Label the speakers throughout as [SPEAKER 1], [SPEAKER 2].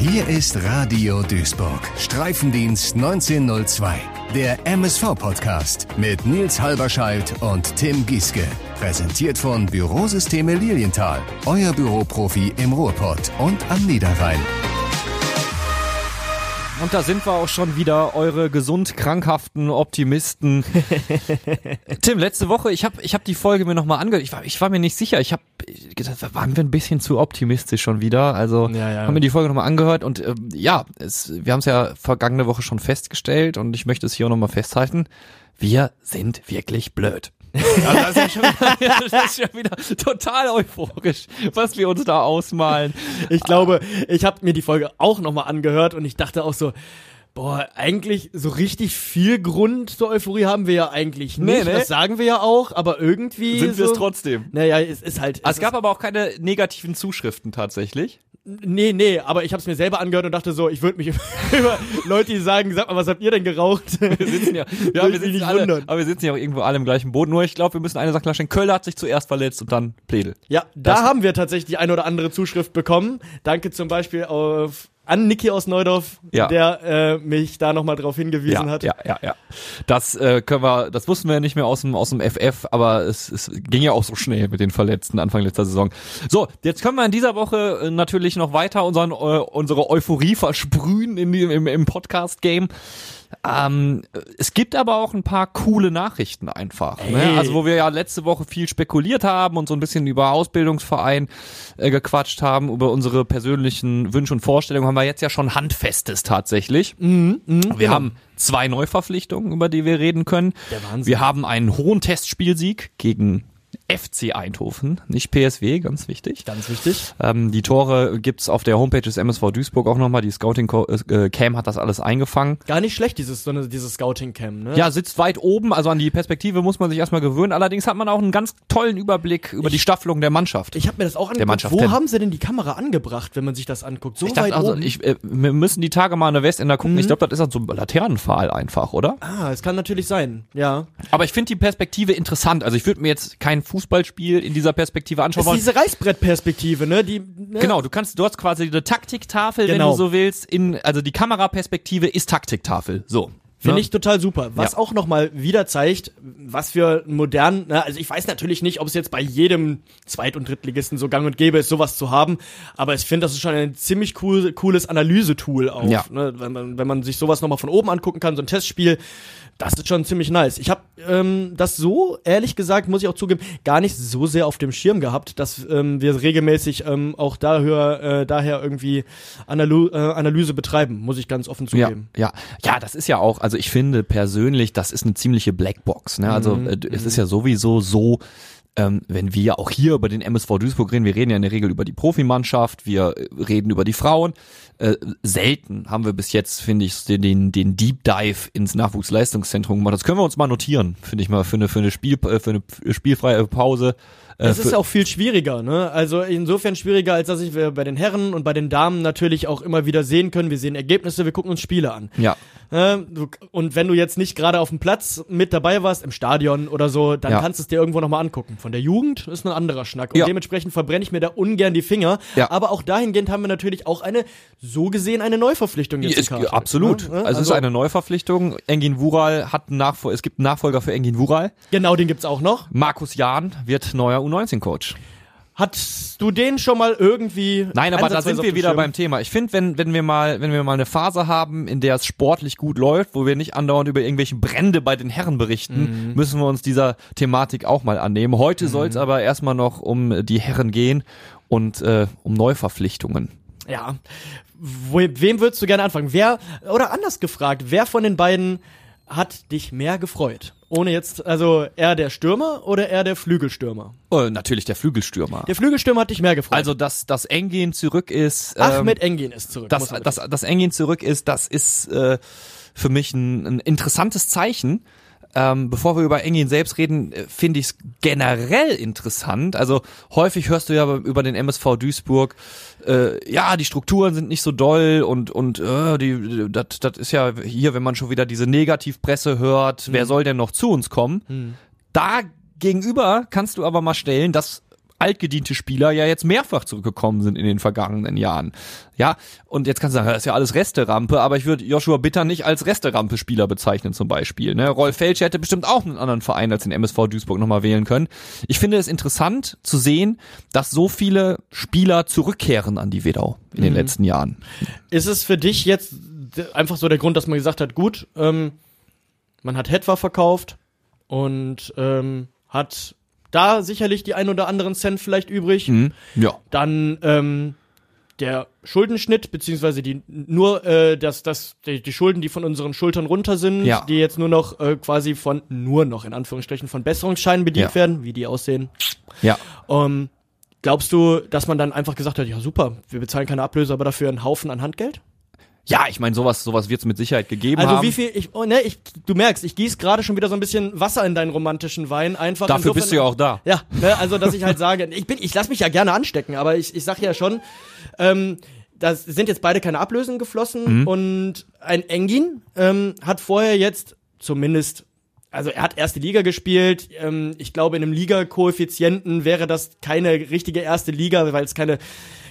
[SPEAKER 1] Hier ist Radio Duisburg, Streifendienst 1902, der MSV-Podcast mit Nils Halberscheidt und Tim Gieske. Präsentiert von Bürosysteme Lilienthal, euer Büroprofi im Ruhrpott und am Niederrhein.
[SPEAKER 2] Und da sind wir auch schon wieder, eure gesund krankhaften Optimisten. Tim, letzte Woche, ich habe ich hab die Folge mir nochmal angehört. Ich war, ich war mir nicht sicher. Ich habe gedacht, waren wir ein bisschen zu optimistisch schon wieder. Also
[SPEAKER 3] Ja, ja.
[SPEAKER 2] haben mir die Folge nochmal angehört und ähm, ja, es, wir haben es ja vergangene Woche schon festgestellt und ich möchte es hier auch nochmal festhalten. Wir sind wirklich blöd. Also das, ist ja schon wieder, das ist schon wieder total euphorisch, was wir uns da ausmalen.
[SPEAKER 3] Ich glaube, ich habe mir die Folge auch nochmal angehört und ich dachte auch so, boah, eigentlich so richtig viel Grund zur Euphorie haben wir ja eigentlich nicht.
[SPEAKER 2] Nee, nee.
[SPEAKER 3] Das sagen wir ja auch, aber irgendwie
[SPEAKER 2] Sind wir
[SPEAKER 3] so,
[SPEAKER 2] es trotzdem?
[SPEAKER 3] Naja, es ist halt.
[SPEAKER 2] Es gab aber auch keine negativen Zuschriften tatsächlich.
[SPEAKER 3] Nee, nee, aber ich habe es mir selber angehört und dachte so, ich würde mich über Leute, die sagen, sag mal, was habt ihr denn geraucht?
[SPEAKER 2] Wir sitzen ja, ja wir sitzen
[SPEAKER 3] nicht
[SPEAKER 2] alle,
[SPEAKER 3] wundern.
[SPEAKER 2] aber wir sitzen ja auch irgendwo alle im gleichen Boot. Nur ich glaube, wir müssen eine Sache klarstellen. Köller hat sich zuerst verletzt und dann Pledel.
[SPEAKER 3] Ja, da
[SPEAKER 2] Das-
[SPEAKER 3] haben wir tatsächlich die eine oder andere Zuschrift bekommen. Danke zum Beispiel auf an Niki aus Neudorf,
[SPEAKER 2] Ja.
[SPEAKER 3] der äh, mich da nochmal drauf hingewiesen
[SPEAKER 2] Ja,
[SPEAKER 3] hat.
[SPEAKER 2] ja, ja, ja. Das äh, können wir, das wussten wir ja nicht mehr aus dem aus dem FF, aber es, es ging ja auch so schnell mit den Verletzten Anfang letzter Saison. So, jetzt können wir in dieser Woche äh, natürlich noch weiter unseren, äh, unsere Euphorie versprühen in im, im Podcast-Game. Ähm, es gibt aber auch ein paar coole Nachrichten einfach. Ne? Also wo wir ja letzte Woche viel spekuliert haben und so ein bisschen über Ausbildungsverein äh, gequatscht haben, über unsere persönlichen Wünsche und Vorstellungen, haben wir jetzt ja schon Handfestes tatsächlich.
[SPEAKER 3] Mhm,
[SPEAKER 2] Wir haben zwei Neuverpflichtungen, über die wir reden können.
[SPEAKER 3] Der Wahnsinn.
[SPEAKER 2] Wir haben einen hohen Testspielsieg gegen FC Eindhoven, nicht PSW, ganz wichtig.
[SPEAKER 3] Ganz wichtig.
[SPEAKER 2] Ähm, die Tore gibt's auf der Homepage des MSV Duisburg auch nochmal. Die Scouting äh, Cam hat das alles eingefangen.
[SPEAKER 3] Gar nicht schlecht, dieses, so eine, dieses Scouting-Cam, ne?
[SPEAKER 2] Ja, sitzt weit oben, also an die Perspektive muss man sich erstmal gewöhnen. Allerdings hat man auch einen ganz tollen Überblick über die Staffelung der Mannschaft.
[SPEAKER 3] Ich habe mir das auch angeguckt. Wo
[SPEAKER 2] denn?
[SPEAKER 3] haben sie denn die Kamera angebracht, wenn man sich das anguckt? So
[SPEAKER 2] ich dachte,
[SPEAKER 3] weit
[SPEAKER 2] also,
[SPEAKER 3] oben?
[SPEAKER 2] ich, äh, wir müssen die Tage mal an der Westender gucken. Ich glaube, das ist halt so ein Laternenpfahl einfach, oder?
[SPEAKER 3] ah, es kann natürlich sein. Ja.
[SPEAKER 2] Aber ich finde die Perspektive interessant. Also ich würde mir jetzt kein Fußballspiel in dieser Perspektive anschauen
[SPEAKER 3] Das ist
[SPEAKER 2] wollen.
[SPEAKER 3] diese Reißbrettperspektive, ne? Die, ne?
[SPEAKER 2] Genau, du kannst, du hast quasi eine Taktiktafel, wenn
[SPEAKER 3] Genau.
[SPEAKER 2] du so willst. In, also die Kameraperspektive ist Taktiktafel. So.
[SPEAKER 3] Finde
[SPEAKER 2] Ne?
[SPEAKER 3] ich total super. Was
[SPEAKER 2] Ja.
[SPEAKER 3] auch nochmal wieder zeigt, was für modernen, na, also ich weiß natürlich nicht, ob es jetzt bei jedem Zweit- und Drittligisten so gang und gäbe ist, sowas zu haben, aber ich finde, das ist schon ein ziemlich cool, cooles Analysetool auch,
[SPEAKER 2] Ja.
[SPEAKER 3] ne? wenn, man, wenn man sich sowas nochmal von oben angucken kann, so ein Testspiel, das ist schon ziemlich nice. Ich habe ähm, das so, ehrlich gesagt, muss ich auch zugeben, gar nicht so sehr auf dem Schirm gehabt, dass ähm, wir regelmäßig ähm, auch daher, äh, daher irgendwie Analy äh, Analyse betreiben, muss ich ganz offen
[SPEAKER 2] Ja,
[SPEAKER 3] zugeben.
[SPEAKER 2] ja, ja, das ist ja auch, also ich finde persönlich, das ist eine ziemliche Blackbox. Ne? Also
[SPEAKER 3] Mhm,
[SPEAKER 2] äh, es ist ja sowieso so, ähm, wenn wir auch hier über den MSV Duisburg reden, wir reden ja in der Regel über die Profimannschaft, wir äh, reden über die Frauen. Äh, selten haben wir bis jetzt, finde ich, den, den, Deep Dive ins Nachwuchsleistungszentrum gemacht. Das können wir uns mal notieren, finde ich mal, für eine, für eine, Spiel, äh, für eine spielfreie Pause.
[SPEAKER 3] Es ist auch viel schwieriger, ne? Also insofern schwieriger, als dass ich wir bei den Herren und bei den Damen natürlich auch immer wieder sehen können. Wir sehen Ergebnisse, wir gucken uns Spiele an.
[SPEAKER 2] ja,
[SPEAKER 3] und wenn du jetzt nicht gerade auf dem Platz mit dabei warst, im Stadion oder so, dann
[SPEAKER 2] Ja.
[SPEAKER 3] kannst du es dir irgendwo nochmal angucken. Von der Jugend ist ein anderer Schnack. Und
[SPEAKER 2] Ja.
[SPEAKER 3] dementsprechend verbrenne ich mir da ungern die Finger.
[SPEAKER 2] Ja.
[SPEAKER 3] Aber auch dahingehend haben wir natürlich auch eine, so gesehen, eine Neuverpflichtung jetzt
[SPEAKER 2] ist, absolut.
[SPEAKER 3] ne?
[SPEAKER 2] Also, es ist eine Neuverpflichtung. Engin Wural hat einen Nachfolger, es gibt einen Nachfolger für Engin Wural.
[SPEAKER 3] Genau, den gibt's auch noch.
[SPEAKER 2] Markus Jahn wird neuer U19-Coach.
[SPEAKER 3] Hattest du den schon mal irgendwie
[SPEAKER 2] Nein, aber da sind wir wieder
[SPEAKER 3] Schirm?
[SPEAKER 2] beim Thema. Ich finde, wenn, wenn wir mal, wenn wir mal eine Phase haben, in der es sportlich gut läuft, wo wir nicht andauernd über irgendwelche Brände bei den Herren berichten,
[SPEAKER 3] Mhm.
[SPEAKER 2] müssen wir uns dieser Thematik auch mal annehmen. Heute soll es aber erstmal noch um die Herren gehen und äh, um Neuverpflichtungen.
[SPEAKER 3] Ja. Wem würdest du gerne anfangen? Wer, oder anders gefragt, wer von den beiden hat dich mehr gefreut? Ohne jetzt, also eher der Stürmer oder eher der Flügelstürmer?
[SPEAKER 2] Äh, natürlich der Flügelstürmer.
[SPEAKER 3] Der Flügelstürmer hat dich mehr gefreut.
[SPEAKER 2] Also, dass das Engin zurück ist. ähm,
[SPEAKER 3] Ahmed Engin ist zurück.
[SPEAKER 2] dass, dass, dass Engin zurück ist, das ist äh, für mich ein, ein interessantes Zeichen. Ähm, bevor wir über Engin selbst reden, äh, finde ich es generell interessant. Also häufig hörst du ja über den MSV Duisburg, äh, ja, die Strukturen sind nicht so doll und und äh, die das das ist ja hier, wenn man schon wieder diese Negativpresse hört, wer soll denn noch zu uns kommen? Da gegenüber kannst du aber mal stellen, dass altgediente Spieler ja jetzt mehrfach zurückgekommen sind in den vergangenen Jahren. Ja, und jetzt kannst du sagen, das ist ja alles Resterampe, aber ich würde Joshua Bitter nicht als Resterampe-Spieler bezeichnen zum Beispiel. Ne? Rolf Felsch hätte bestimmt auch einen anderen Verein als den MSV Duisburg nochmal wählen können. Ich finde es interessant zu sehen, dass so viele Spieler zurückkehren an die Wedau in den letzten Jahren.
[SPEAKER 3] Ist es für dich jetzt einfach so der Grund, dass man gesagt hat, gut, ähm, man hat Hetwa verkauft und ähm, hat da sicherlich die ein oder anderen Cent vielleicht übrig.
[SPEAKER 2] Mhm. Ja.
[SPEAKER 3] Dann ähm, der Schuldenschnitt, beziehungsweise die nur äh, das, das, die, die Schulden, die von unseren Schultern runter sind,
[SPEAKER 2] Ja.
[SPEAKER 3] die jetzt nur noch äh, quasi von, nur noch in Anführungsstrichen, von Besserungsscheinen bedient
[SPEAKER 2] Ja.
[SPEAKER 3] werden, wie die aussehen.
[SPEAKER 2] Ja.
[SPEAKER 3] Ähm, glaubst du, dass man dann einfach gesagt hat, ja super, wir bezahlen keine Ablöse, aber dafür einen Haufen an Handgeld?
[SPEAKER 2] Ja, ich meine, sowas, sowas wird es mit Sicherheit gegeben
[SPEAKER 3] Also
[SPEAKER 2] haben.
[SPEAKER 3] wie viel, ich, oh, ne, ich, du merkst, ich gieß gerade schon wieder so ein bisschen Wasser in deinen romantischen Wein, einfach.
[SPEAKER 2] Dafür
[SPEAKER 3] insofern-
[SPEAKER 2] bist du ja auch da.
[SPEAKER 3] Ja, ne, also dass ich halt sage, ich bin, ich lass mich ja gerne anstecken, aber ich, ich sag ja schon, ähm, da sind jetzt beide keine Ablösen geflossen
[SPEAKER 2] Mhm.
[SPEAKER 3] und ein Engin ähm, hat vorher jetzt zumindest, also er hat erste Liga gespielt. Ähm, ich glaube, in einem Liga-Koeffizienten wäre das keine richtige erste Liga, weil es keine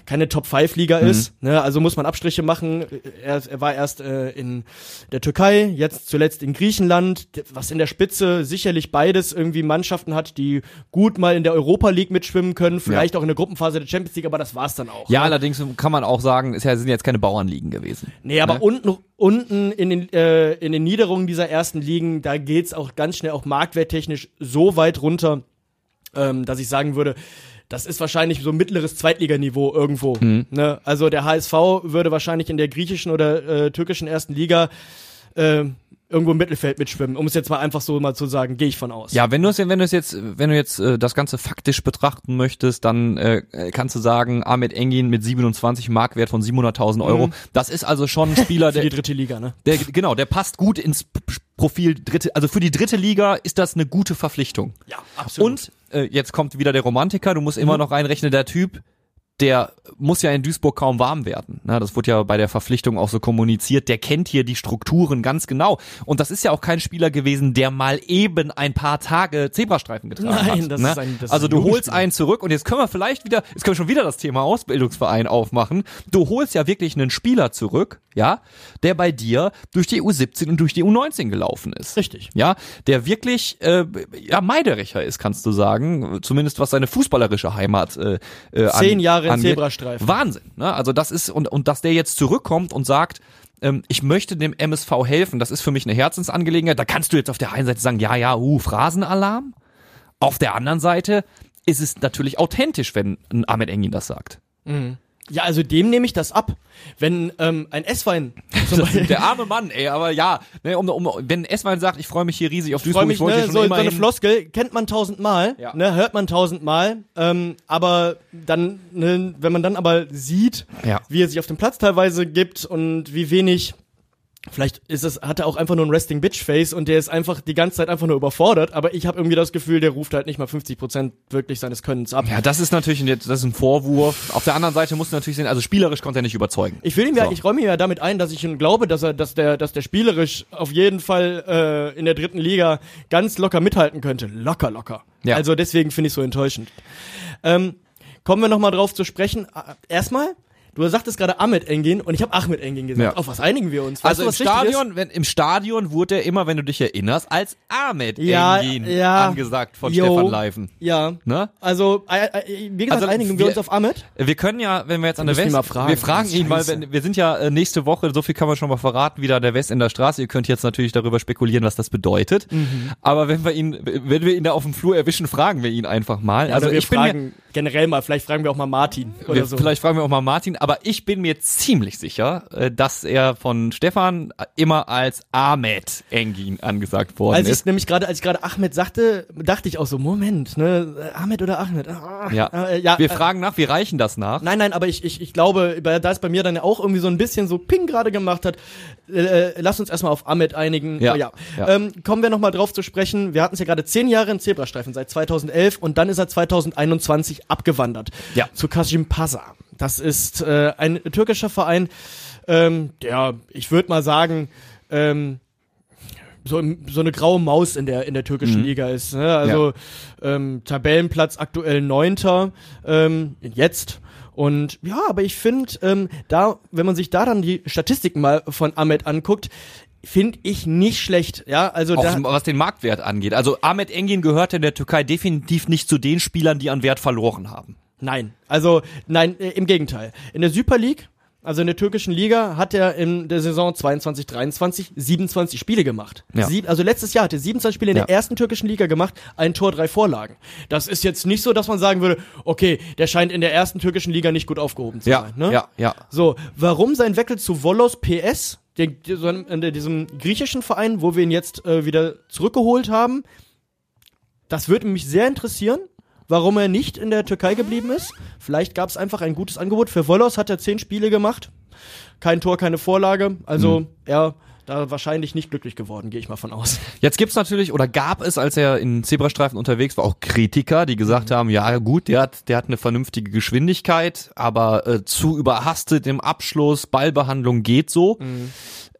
[SPEAKER 3] keine Top-5-Liga
[SPEAKER 2] Mhm.
[SPEAKER 3] ist. Ne? Also muss man Abstriche machen. Er, er war erst äh, in der Türkei, jetzt zuletzt in Griechenland, was in der Spitze sicherlich beides irgendwie Mannschaften hat, die gut mal in der Europa League mitschwimmen können, vielleicht auch in der Gruppenphase der Champions League, aber das war's dann auch.
[SPEAKER 2] Ja,
[SPEAKER 3] ne?
[SPEAKER 2] allerdings kann man auch sagen, es ja- sind jetzt keine Bauernligen gewesen.
[SPEAKER 3] Nee, aber
[SPEAKER 2] Ne?
[SPEAKER 3] unten, unten in den, äh, in den Niederungen dieser ersten Ligen, da geht's auch ganz schnell auch marktwerttechnisch so weit runter, ähm, dass ich sagen würde, das ist wahrscheinlich so mittleres Zweitliganiveau irgendwo.
[SPEAKER 2] Mhm.
[SPEAKER 3] Ne? Also der HSV würde wahrscheinlich in der griechischen oder äh, türkischen ersten Liga äh, irgendwo im Mittelfeld mitschwimmen, um es jetzt mal einfach so mal zu sagen, gehe ich von aus.
[SPEAKER 2] Ja, wenn du es wenn du es jetzt wenn du jetzt äh, das ganze faktisch betrachten möchtest, dann äh, kannst du sagen, Ahmed Engin mit 27 Markwert von 700.000 Euro, das ist also schon ein Spieler,
[SPEAKER 3] Für die
[SPEAKER 2] der,
[SPEAKER 3] dritte Liga, ne?
[SPEAKER 2] der genau, der passt gut ins Profil dritte, also für die dritte Liga ist das eine gute Verpflichtung.
[SPEAKER 3] Ja, absolut.
[SPEAKER 2] Und äh, jetzt kommt wieder der Romantiker, du musst immer noch reinrechnen, der Typ, der muss ja in Duisburg kaum warm werden. Na, das wurde ja bei der Verpflichtung auch so kommuniziert. Der kennt hier die Strukturen ganz genau. Und das ist ja auch kein Spieler gewesen, der mal eben ein paar Tage Zebrastreifen getragen
[SPEAKER 3] Nein,
[SPEAKER 2] hat.
[SPEAKER 3] das
[SPEAKER 2] ne?
[SPEAKER 3] ist ein- das ist
[SPEAKER 2] also
[SPEAKER 3] ein
[SPEAKER 2] du holst einen zurück und jetzt können wir vielleicht wieder, jetzt können wir schon wieder das Thema Ausbildungsverein aufmachen. Du holst ja wirklich einen Spieler zurück, ja, der bei dir durch die U17 und durch die U19 gelaufen ist.
[SPEAKER 3] Richtig.
[SPEAKER 2] Ja, der wirklich äh, ja Meidericher ist, kannst du sagen, zumindest was seine fußballerische Heimat äh, äh,
[SPEAKER 3] Zehn Jahre in
[SPEAKER 2] angeht.
[SPEAKER 3] Zebrastreifen.
[SPEAKER 2] Wahnsinn, ne? Also das ist und und dass der jetzt zurückkommt und sagt, ähm, ich möchte dem MSV helfen, das ist für mich eine Herzensangelegenheit. Da kannst du jetzt auf der einen Seite sagen, ja, ja, uh, Phrasenalarm. Auf der anderen Seite ist es natürlich authentisch, wenn ein Ahmed Engin das sagt.
[SPEAKER 3] Ja, also dem nehme ich das ab. Wenn ähm, ein S-Wein Beispiel
[SPEAKER 2] Der arme Mann, ey, aber ja, ne, um, um, wenn Eswein sagt, ich freue mich hier riesig auf Duisburg,
[SPEAKER 3] mich,
[SPEAKER 2] ich wollte
[SPEAKER 3] ne, so,
[SPEAKER 2] schon
[SPEAKER 3] so
[SPEAKER 2] immer
[SPEAKER 3] eine. Floskel kennt man tausendmal,
[SPEAKER 2] Ja.
[SPEAKER 3] ne, hört man tausendmal, ähm, aber dann, ne, wenn man dann aber sieht,
[SPEAKER 2] Ja.
[SPEAKER 3] wie er sich auf dem Platz teilweise gibt und wie wenig, vielleicht ist es, hat er auch einfach nur ein Resting Bitch Face und der ist einfach die ganze Zeit einfach nur überfordert, aber ich habe irgendwie das Gefühl, der ruft halt nicht mal 50% wirklich seines Könnens ab.
[SPEAKER 2] Ja, das ist natürlich ein, das ist ein Vorwurf. Auf der anderen Seite muss natürlich sehen, also spielerisch konnte er nicht überzeugen.
[SPEAKER 3] Ich will ihm ja,
[SPEAKER 2] So.
[SPEAKER 3] ich räume ihm ja damit ein, dass ich ihm glaube, dass er, dass der, dass der spielerisch auf jeden Fall äh, in der dritten Liga ganz locker mithalten könnte. Locker, locker.
[SPEAKER 2] Ja.
[SPEAKER 3] Also deswegen finde ich so enttäuschend. Ähm, kommen wir noch mal drauf zu sprechen. Äh, Erstmal, du sagtest gerade Ahmed Engin und ich habe Ahmed Engin gesagt.
[SPEAKER 2] Ja.
[SPEAKER 3] Auf was einigen wir uns? Weißt
[SPEAKER 2] Also im Stadion, wenn, im Stadion wurde er immer, wenn du dich erinnerst, als Ahmed
[SPEAKER 3] Ja,
[SPEAKER 2] Engin
[SPEAKER 3] ja.
[SPEAKER 2] angesagt von
[SPEAKER 3] Jo.
[SPEAKER 2] Stefan Leifen.
[SPEAKER 3] Ja.
[SPEAKER 2] Ne?
[SPEAKER 3] Also, äh, äh, wie gesagt,
[SPEAKER 2] Also,
[SPEAKER 3] einigen wir
[SPEAKER 2] wir-
[SPEAKER 3] uns auf Ahmed.
[SPEAKER 2] Wir können ja, wenn wir jetzt an der West,
[SPEAKER 3] fragen.
[SPEAKER 2] wir fragen ihn mal, wenn, wir sind ja äh, nächste Woche, so viel kann man schon mal verraten, wieder an der West in der Straße. Ihr könnt jetzt natürlich darüber spekulieren, was das bedeutet.
[SPEAKER 3] Mhm.
[SPEAKER 2] Aber wenn wir ihn, wenn wir ihn da auf dem Flur erwischen, fragen wir ihn einfach mal.
[SPEAKER 3] also
[SPEAKER 2] also
[SPEAKER 3] wir
[SPEAKER 2] ich bin mir,
[SPEAKER 3] fragen generell mal, vielleicht fragen wir auch mal Martin oder
[SPEAKER 2] wir,
[SPEAKER 3] so.
[SPEAKER 2] Vielleicht fragen wir auch mal Martin, aber ich bin mir ziemlich sicher, äh, dass er von Stefan immer als Ahmed Engin angesagt worden
[SPEAKER 3] Als ich
[SPEAKER 2] ist.
[SPEAKER 3] nämlich gerade, als ich gerade Ahmed sagte, dachte ich auch so, Moment, ne, äh, Ahmed oder Ahmed? Ah,
[SPEAKER 2] Ja.
[SPEAKER 3] äh, ja
[SPEAKER 2] wir
[SPEAKER 3] äh,
[SPEAKER 2] fragen nach, wir reichen das nach.
[SPEAKER 3] Nein, nein, aber ich, ich, ich glaube, da es bei mir dann ja auch irgendwie so ein bisschen so Ping gerade gemacht hat, äh, äh, lass uns erstmal auf Ahmed einigen.
[SPEAKER 2] Ja,
[SPEAKER 3] Oh, ja.
[SPEAKER 2] ja.
[SPEAKER 3] Ähm, kommen wir nochmal drauf zu sprechen. Wir hatten es ja gerade zehn Jahre in Zebrastreifen, seit 2011 und dann ist er 2021 abgewandert.
[SPEAKER 2] Ja.
[SPEAKER 3] Zu Kasim Pasa. Das ist äh, ein türkischer Verein, ähm, der, ich würde mal sagen, ähm, so, so eine graue Maus in der in der türkischen
[SPEAKER 2] Mhm.
[SPEAKER 3] Liga ist. Ne? Also ähm, Tabellenplatz aktuell Neunter ähm, jetzt. Und ja, aber ich finde, ähm, da, wenn man sich da dann die Statistiken mal von Ahmed anguckt, finde ich nicht schlecht. Ja, also
[SPEAKER 2] Auch
[SPEAKER 3] da,
[SPEAKER 2] was den Marktwert angeht. Also Ahmet Engin gehörte in der Türkei definitiv nicht zu den Spielern, die an Wert verloren haben.
[SPEAKER 3] Nein, also nein, äh, im Gegenteil. In der Super League, also in der türkischen Liga, hat er in der Saison 22, 23 27 Spiele gemacht.
[SPEAKER 2] Ja.
[SPEAKER 3] Sieb, also letztes Jahr hat er 27 Spiele in
[SPEAKER 2] Ja.
[SPEAKER 3] der ersten türkischen Liga gemacht, ein Tor, drei Vorlagen. Das ist jetzt nicht so, dass man sagen würde, okay, der scheint in der ersten türkischen Liga nicht gut aufgehoben zu
[SPEAKER 2] Ja,
[SPEAKER 3] sein. Ne?
[SPEAKER 2] ja, ja.
[SPEAKER 3] So, warum sein Wechsel zu Volos PS, den, in diesem griechischen Verein, wo wir ihn jetzt äh, wieder zurückgeholt haben? Das würde mich sehr interessieren, warum er nicht in der Türkei geblieben ist. Vielleicht gab es einfach ein gutes Angebot. Für Volos hat er zehn Spiele gemacht. Kein Tor, keine Vorlage. Also er da wahrscheinlich nicht glücklich geworden, gehe ich mal von aus.
[SPEAKER 2] Jetzt gibt's natürlich oder gab es, als er in Zebrastreifen unterwegs war, auch Kritiker, die gesagt haben, ja gut, der hat, der hat eine vernünftige Geschwindigkeit, aber äh, zu überhastet im Abschluss, Ballbehandlung geht so.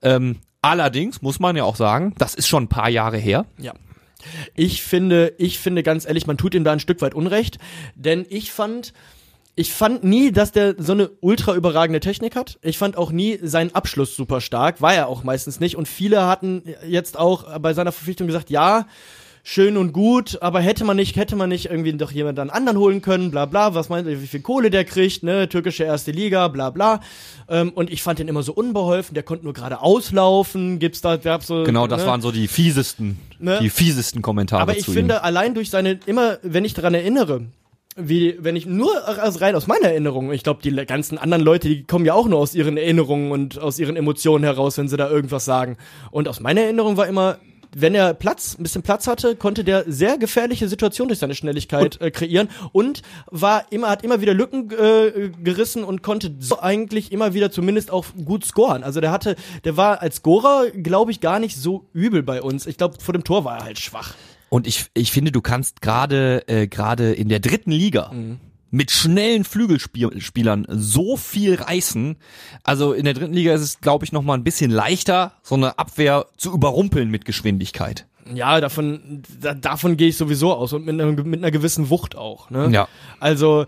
[SPEAKER 2] Ähm, allerdings muss man ja auch sagen, das ist schon ein paar Jahre her.
[SPEAKER 3] Ja. Ich finde, ich finde ganz ehrlich, man tut ihm da ein Stück weit Unrecht, denn ich fand, ich fand nie, dass der so eine ultra überragende Technik hat. Ich fand auch nie seinen Abschluss super stark, war er auch meistens nicht. Und viele hatten jetzt auch bei seiner Verpflichtung gesagt, ja, schön und gut, aber hätte man nicht, hätte man nicht irgendwie doch jemanden anderen holen können, bla bla, was meint ihr, wie viel Kohle der kriegt, ne, türkische erste Liga, bla bla. Ähm, und ich fand den immer so unbeholfen, der konnte nur gerade auslaufen, gibt's da, gab's so.
[SPEAKER 2] Genau, das
[SPEAKER 3] ne?
[SPEAKER 2] waren so die fiesesten,
[SPEAKER 3] Ne?
[SPEAKER 2] die fiesesten Kommentare
[SPEAKER 3] Aber ich finde,
[SPEAKER 2] ihm.
[SPEAKER 3] allein durch seine, immer, wenn ich daran erinnere, wie, wenn ich nur also rein aus meiner Erinnerung, ich glaube, die ganzen anderen Leute, die kommen ja auch nur aus ihren Erinnerungen und aus ihren Emotionen heraus, wenn sie da irgendwas sagen. Und aus meiner Erinnerung war immer, wenn er Platz, ein bisschen Platz hatte, konnte der sehr gefährliche Situationen durch seine Schnelligkeit äh, kreieren und war immer, hat immer wieder Lücken äh, gerissen und konnte so eigentlich immer wieder zumindest auch gut scoren. Also der hatte, der war als Scorer, glaube ich, gar nicht so übel bei uns. Ich glaube, vor dem Tor war er halt schwach.
[SPEAKER 2] Und ich, ich finde, du kannst gerade äh, gerade in der dritten Liga mit schnellen Flügelspielern so viel reißen. Also in der dritten Liga ist es, glaube ich, noch mal ein bisschen leichter, so eine Abwehr zu überrumpeln mit Geschwindigkeit.
[SPEAKER 3] Ja, davon, da, davon gehe ich sowieso aus und mit einer, mit einer gewissen Wucht auch. Ne?
[SPEAKER 2] Ja.
[SPEAKER 3] Also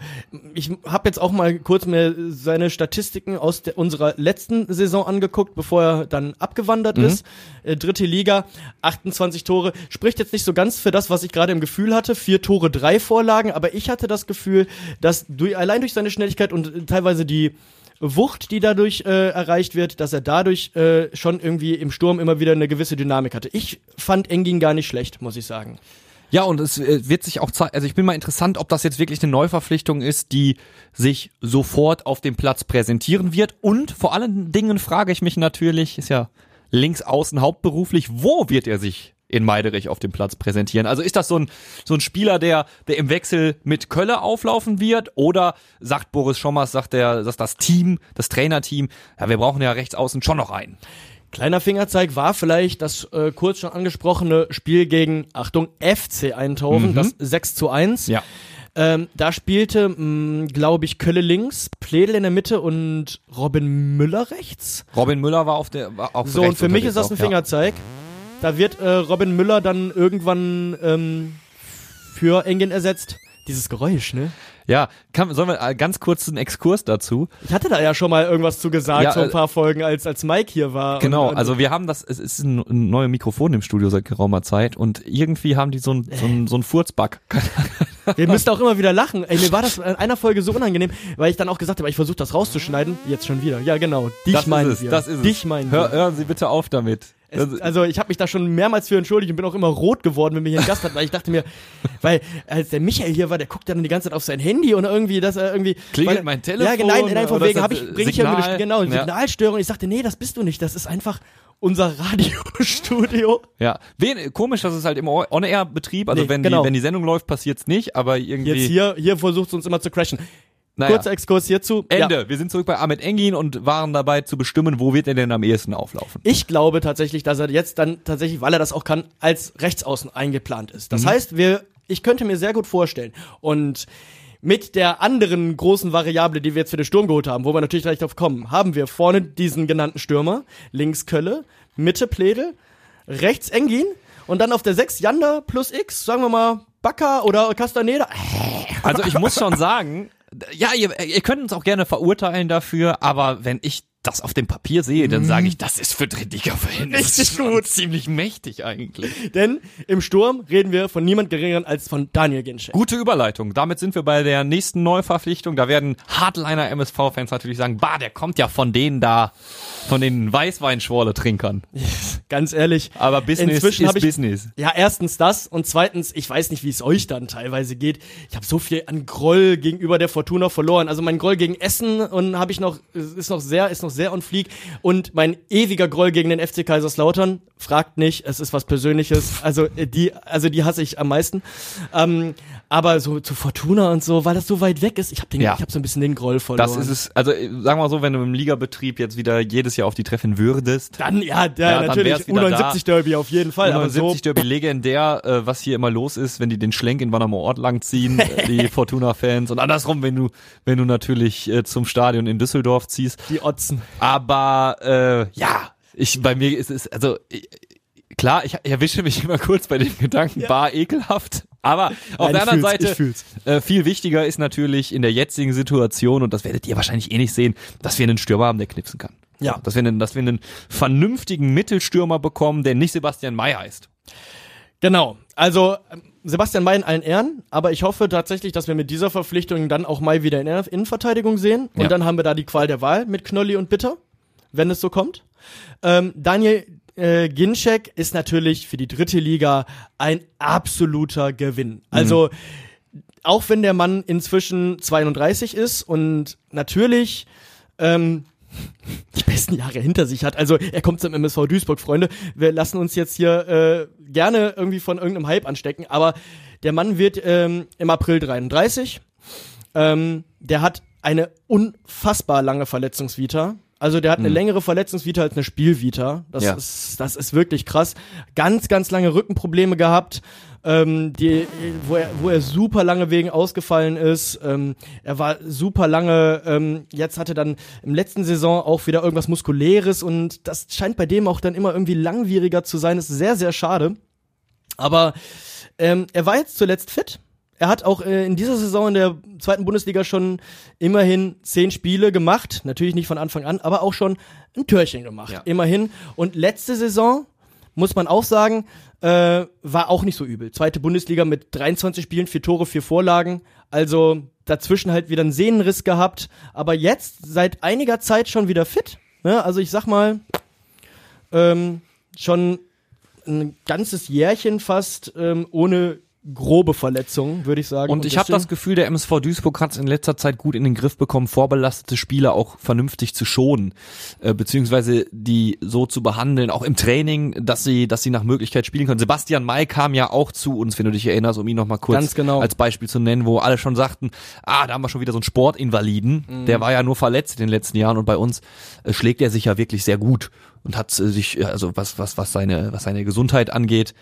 [SPEAKER 3] ich habe jetzt auch mal kurz mir seine Statistiken aus der, unserer letzten Saison angeguckt, bevor er dann abgewandert ist. Äh, dritte Liga, 28 Tore. Spricht jetzt nicht so ganz für das, was ich gerade im Gefühl hatte. Vier Tore, drei Vorlagen. Aber ich hatte das Gefühl, dass durch, allein durch seine Schnelligkeit und äh, teilweise die Wucht, die dadurch äh, erreicht wird, dass er dadurch äh, schon irgendwie im Sturm immer wieder eine gewisse Dynamik hatte. Ich fand Engin gar nicht schlecht, muss ich sagen.
[SPEAKER 2] Ja, und es äh, wird sich auch zeigen, also ich bin mal interessant, ob das jetzt wirklich eine Neuverpflichtung ist, die sich sofort auf dem Platz präsentieren wird. Und vor allen Dingen frage ich mich natürlich, ist ja links außen hauptberuflich, wo wird er sich in Meiderich auf dem Platz präsentieren? Also ist das so ein, so ein Spieler, der, der im Wechsel mit Kölle auflaufen wird? Oder sagt Boris Schommers, sagt der, sagt das Team, das Trainerteam, ja, wir brauchen ja rechts außen schon noch einen.
[SPEAKER 3] Kleiner Fingerzeig war vielleicht das äh, kurz schon angesprochene Spiel gegen, Achtung, FC Eindhoven, das 6 zu 1.
[SPEAKER 2] Ja.
[SPEAKER 3] Ähm, da spielte, glaube ich, Kölle links, Pledel in der Mitte und Robin Müller rechts.
[SPEAKER 2] Robin Müller war auf der, war auf
[SPEAKER 3] So, und für mich ist das ein
[SPEAKER 2] auch, ja.
[SPEAKER 3] Da wird äh, Robin Müller dann irgendwann ähm, für Engin ersetzt. Dieses Geräusch, ne?
[SPEAKER 2] Ja, kann, sollen wir äh, ganz kurz einen Exkurs dazu?
[SPEAKER 3] Ich hatte da ja schon mal irgendwas zu gesagt,
[SPEAKER 2] Ja,
[SPEAKER 3] so ein
[SPEAKER 2] äh,
[SPEAKER 3] paar Folgen, als, als Mike hier war.
[SPEAKER 2] Genau,
[SPEAKER 3] und,
[SPEAKER 2] also wir haben das, es ist ein, ein neues Mikrofon im Studio seit geraumer Zeit und irgendwie haben die so ein, so ein, so ein Furzbug.
[SPEAKER 3] Wir müssen auch immer wieder lachen. Ey, mir war das in einer Folge so unangenehm, weil ich dann auch gesagt habe, ich versuche das rauszuschneiden. Jetzt schon wieder. Ja, genau. Dich
[SPEAKER 2] Das
[SPEAKER 3] meinen
[SPEAKER 2] ist es,
[SPEAKER 3] wir.
[SPEAKER 2] das ist es.
[SPEAKER 3] Dich meinen
[SPEAKER 2] Hör,
[SPEAKER 3] wir.
[SPEAKER 2] hören Sie bitte auf damit.
[SPEAKER 3] Es, also ich habe mich da schon mehrmals für entschuldigt und bin auch immer rot geworden, wenn mir hier ein Gast hat, weil ich dachte mir, weil als der Michael hier war, der guckt dann die ganze Zeit auf sein Handy und irgendwie, dass er irgendwie
[SPEAKER 2] Klingelt
[SPEAKER 3] weil,
[SPEAKER 2] mein Telefon
[SPEAKER 3] Ja, genau, nein, nein, von wegen habe ich bring ich hier
[SPEAKER 2] Signal?
[SPEAKER 3] eine, genau,
[SPEAKER 2] Ja.
[SPEAKER 3] Signalstörung. Ich sagte, nee, das bist du nicht, das ist einfach unser Radiostudio.
[SPEAKER 2] ja, Wen, komisch, dass es halt im On-Air-Betrieb, also
[SPEAKER 3] Nee,
[SPEAKER 2] wenn,
[SPEAKER 3] genau.
[SPEAKER 2] die, wenn die Sendung läuft, passiert's nicht, aber irgendwie.
[SPEAKER 3] Jetzt hier, hier versucht es uns immer zu crashen.
[SPEAKER 2] Naja.
[SPEAKER 3] Kurzer Exkurs hierzu.
[SPEAKER 2] Ende.
[SPEAKER 3] Ja.
[SPEAKER 2] Wir sind zurück bei Ahmed Engin und waren dabei zu bestimmen, wo wird er denn am ehesten auflaufen.
[SPEAKER 3] Ich glaube tatsächlich, dass er jetzt dann tatsächlich, weil er das auch kann, als Rechtsaußen eingeplant ist. Das heißt, wir, ich könnte mir sehr gut vorstellen und mit der anderen großen Variable, die wir jetzt für den Sturm geholt haben, wo wir natürlich gleich drauf kommen, haben wir vorne diesen genannten Stürmer, links Kölle, Mitte Pledel, rechts Engin und dann auf der 6 Janda plus X, sagen wir mal Bacca oder Castaneda.
[SPEAKER 2] Also ich muss schon sagen, ja, ihr, ihr könnt uns auch gerne verurteilen dafür, aber wenn ich das auf dem Papier sehe, dann sage ich, das ist für Drittliga Verhältnisse
[SPEAKER 3] Richtig gut.
[SPEAKER 2] ziemlich mächtig eigentlich.
[SPEAKER 3] Denn im Sturm reden wir von niemand geringeren als von Daniel Ginczek.
[SPEAKER 2] Gute Überleitung. Damit sind wir bei der nächsten Neuverpflichtung. Da werden Hardliner MSV-Fans natürlich sagen, bah, der kommt ja von denen da, von den Weißweinschorle-Trinkern.
[SPEAKER 3] Ganz ehrlich.
[SPEAKER 2] Aber Business
[SPEAKER 3] Inzwischen
[SPEAKER 2] ist
[SPEAKER 3] ich,
[SPEAKER 2] Business.
[SPEAKER 3] Ja, erstens das und zweitens, ich weiß nicht, wie es euch dann teilweise geht. Ich habe so viel an Groll gegenüber der Fortuna verloren. Also mein Groll gegen Essen und habe ich noch ist noch sehr ist noch sehr on fleek und mein ewiger Groll gegen den FC Kaiserslautern. Fragt nicht, es ist was Persönliches. Also äh, die also die hasse ich am meisten. Ähm, aber so zu Fortuna und so, weil das so weit weg ist, ich habe
[SPEAKER 2] Ja.
[SPEAKER 3] ich habe so ein bisschen den Groll verloren.
[SPEAKER 2] Das ist es, also äh, sagen wir mal so, wenn du im Ligabetrieb jetzt wieder jedes Jahr auf die treffen würdest,
[SPEAKER 3] dann ja, der
[SPEAKER 2] Ja, dann
[SPEAKER 3] natürlich
[SPEAKER 2] wär's wieder
[SPEAKER 3] U79 Derby auf jeden Fall, aber so
[SPEAKER 2] 79 Derby legendär, äh, was hier immer los ist, wenn die den Schlenk in Wannermoor Ort langziehen, äh, die Fortuna-Fans und andersrum, wenn du, wenn du natürlich äh, zum Stadion in Düsseldorf ziehst.
[SPEAKER 3] die Otzen.
[SPEAKER 2] Aber äh, ja, ich bei mir ist es also ich, klar, ich erwische mich immer kurz bei dem Gedanken, bar ekelhaft. Aber auf
[SPEAKER 3] Nein,
[SPEAKER 2] der anderen Seite äh, viel wichtiger ist natürlich in der jetzigen Situation und das werdet ihr wahrscheinlich eh nicht sehen, dass wir einen Stürmer haben, der knipsen kann.
[SPEAKER 3] Ja.
[SPEAKER 2] Dass wir einen, dass wir einen vernünftigen Mittelstürmer bekommen, der nicht Sebastian May heißt.
[SPEAKER 3] Genau. Also Sebastian May in allen Ehren, aber ich hoffe tatsächlich, dass wir mit dieser Verpflichtung dann auch May wieder in der Innenverteidigung sehen. Und
[SPEAKER 2] Ja.
[SPEAKER 3] dann haben wir da die Qual der Wahl mit Knolli und Bitter, wenn es so kommt. Ähm, Daniel äh, Ginczek ist natürlich für die dritte Liga ein absoluter Gewinn. Also auch wenn der Mann inzwischen 32 ist und natürlich ähm, die besten Jahre hinter sich hat. Also er kommt zum MSV Duisburg, Freunde. Wir lassen uns jetzt hier äh, gerne irgendwie von irgendeinem Hype anstecken, aber der Mann wird ähm, im April 33. Ähm, der hat eine unfassbar lange Verletzungsvita. Also der hat eine längere Verletzungsvita als eine Spielvita. Das
[SPEAKER 2] Ja.
[SPEAKER 3] ist das ist wirklich krass. Ganz ganz lange Rückenprobleme gehabt, ähm, die wo er wo er super lange wegen ausgefallen ist. Ähm, er war super lange. Ähm, jetzt hatte dann im letzten Saison auch wieder irgendwas muskuläres und das scheint bei dem auch dann immer irgendwie langwieriger zu sein. Das ist sehr sehr schade. Aber ähm, er war jetzt zuletzt fit. Er hat auch äh, in dieser Saison in der zweiten Bundesliga schon immerhin zehn Spiele gemacht. Natürlich nicht von Anfang an, aber auch schon ein Türchen gemacht.
[SPEAKER 2] Ja.
[SPEAKER 3] Immerhin. Und letzte Saison, muss man auch sagen, äh, war auch nicht so übel. Zweite Bundesliga mit 23 Spielen, vier Tore, vier Vorlagen. Also dazwischen halt wieder einen Sehnenriss gehabt. Aber jetzt seit einiger Zeit schon wieder fit. Ne? Also ich sag mal, ähm, schon ein ganzes Jährchen fast ähm, ohne grobe Verletzungen, würde ich sagen.
[SPEAKER 2] Und ich habe das Gefühl, der MSV Duisburg hat es in letzter Zeit gut in den Griff bekommen, vorbelastete Spieler auch vernünftig zu schonen, äh, beziehungsweise die so zu behandeln, auch im Training, dass sie, dass sie nach Möglichkeit spielen können. Sebastian May kam ja auch zu uns, wenn du dich erinnerst, um ihn noch mal kurz
[SPEAKER 3] genau.
[SPEAKER 2] als Beispiel zu nennen, wo alle schon sagten, ah, da haben wir schon wieder so einen Sportinvaliden,
[SPEAKER 3] Mhm.
[SPEAKER 2] der war ja nur verletzt in den letzten Jahren und bei uns äh, schlägt er sich ja wirklich sehr gut und hat äh, sich, äh, also was, was, was seine, was seine Gesundheit angeht,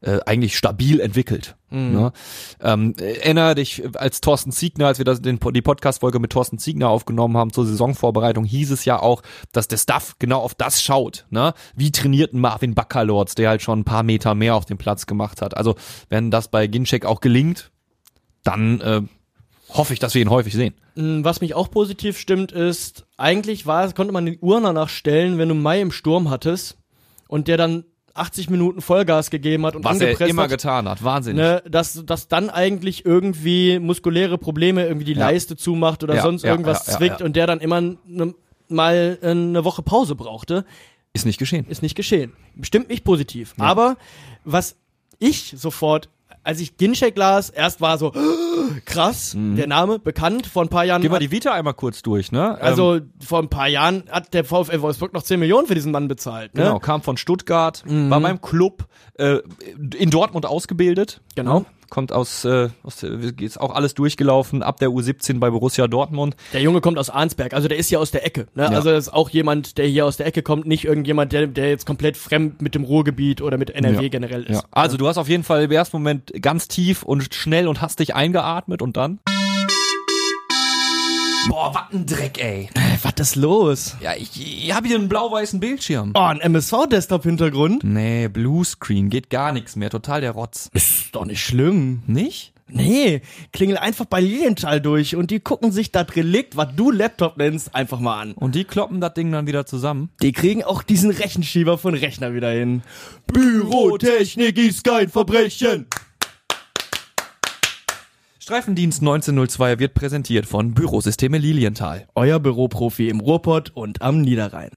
[SPEAKER 2] äh, eigentlich stabil entwickelt. Ne? Ähm, äh, erinnere dich, als Thorsten Ziegner, als wir das, den, die Podcast-Folge mit Thorsten Ziegner aufgenommen haben zur Saisonvorbereitung, hieß es ja auch, dass der Staff genau auf das schaut. Ne? Wie trainiert ein Marvin Baccalords, der halt schon ein paar Meter mehr auf dem Platz gemacht hat. Also wenn das bei Ginczek auch gelingt, dann äh, hoffe ich, dass wir ihn häufig sehen.
[SPEAKER 3] Mm, Was mich auch positiv stimmt, ist, eigentlich war, konnte man die Uhr danach stellen, wenn du Mai im Sturm hattest und der dann 80 Minuten Vollgas gegeben hat und
[SPEAKER 2] Was er immer
[SPEAKER 3] hat,
[SPEAKER 2] getan hat. Wahnsinnig.
[SPEAKER 3] ne, dass, dass dann eigentlich irgendwie muskuläre Probleme irgendwie die
[SPEAKER 2] Ja.
[SPEAKER 3] Leiste zumacht oder
[SPEAKER 2] Ja,
[SPEAKER 3] sonst
[SPEAKER 2] ja,
[SPEAKER 3] irgendwas zwickt und der dann immer ne, mal eine Woche Pause brauchte.
[SPEAKER 2] Ist nicht geschehen.
[SPEAKER 3] ist nicht geschehen. Bestimmt nicht positiv. Aber was ich sofort, als ich Ginchek las, erst war so krass, der Name bekannt vor ein paar Jahren.
[SPEAKER 2] Mhm. Geh mal die Vita einmal kurz durch, ne? Ähm,
[SPEAKER 3] also vor ein paar Jahren hat der VfL Wolfsburg noch 10 Millionen für diesen Mann bezahlt. Ne?
[SPEAKER 2] Genau, kam von Stuttgart, war beim Club äh, in Dortmund ausgebildet.
[SPEAKER 3] Genau.
[SPEAKER 2] Kommt aus, äh, aus der, ist auch alles durchgelaufen, ab der U17 bei Borussia Dortmund.
[SPEAKER 3] Der Junge kommt aus Arnsberg, also der ist hier aus der Ecke. Ne?
[SPEAKER 2] Ja.
[SPEAKER 3] Also das ist auch jemand, der hier aus der Ecke kommt, nicht irgendjemand, der, der jetzt komplett fremd mit dem Ruhrgebiet oder mit NRW
[SPEAKER 2] Ja.
[SPEAKER 3] generell ist.
[SPEAKER 2] Ja. Also du hast auf jeden Fall im ersten Moment ganz tief und schnell und hastig eingeatmet und dann Boah, was ein Dreck, ey.
[SPEAKER 3] Was ist los?
[SPEAKER 2] Ja, ich, ich habe hier einen blau-weißen Bildschirm.
[SPEAKER 3] Oh, ein MSV-Desktop-Hintergrund?
[SPEAKER 2] Nee, Bluescreen, geht gar nichts mehr, total der Rotz.
[SPEAKER 3] Ist doch nicht schlimm.
[SPEAKER 2] Nicht?
[SPEAKER 3] Nee, klingel einfach bei Lilienthal durch und die gucken sich das Relikt, was du Laptop nennst, einfach mal an.
[SPEAKER 2] Und die kloppen das Ding dann wieder zusammen.
[SPEAKER 3] Die kriegen auch diesen Rechenschieber von Rechner wieder hin. Bürotechnik ist kein Verbrechen.
[SPEAKER 2] Streifendienst 1902 wird präsentiert von Bürosysteme Lilienthal.
[SPEAKER 3] Euer Büroprofi im Ruhrpott und am Niederrhein.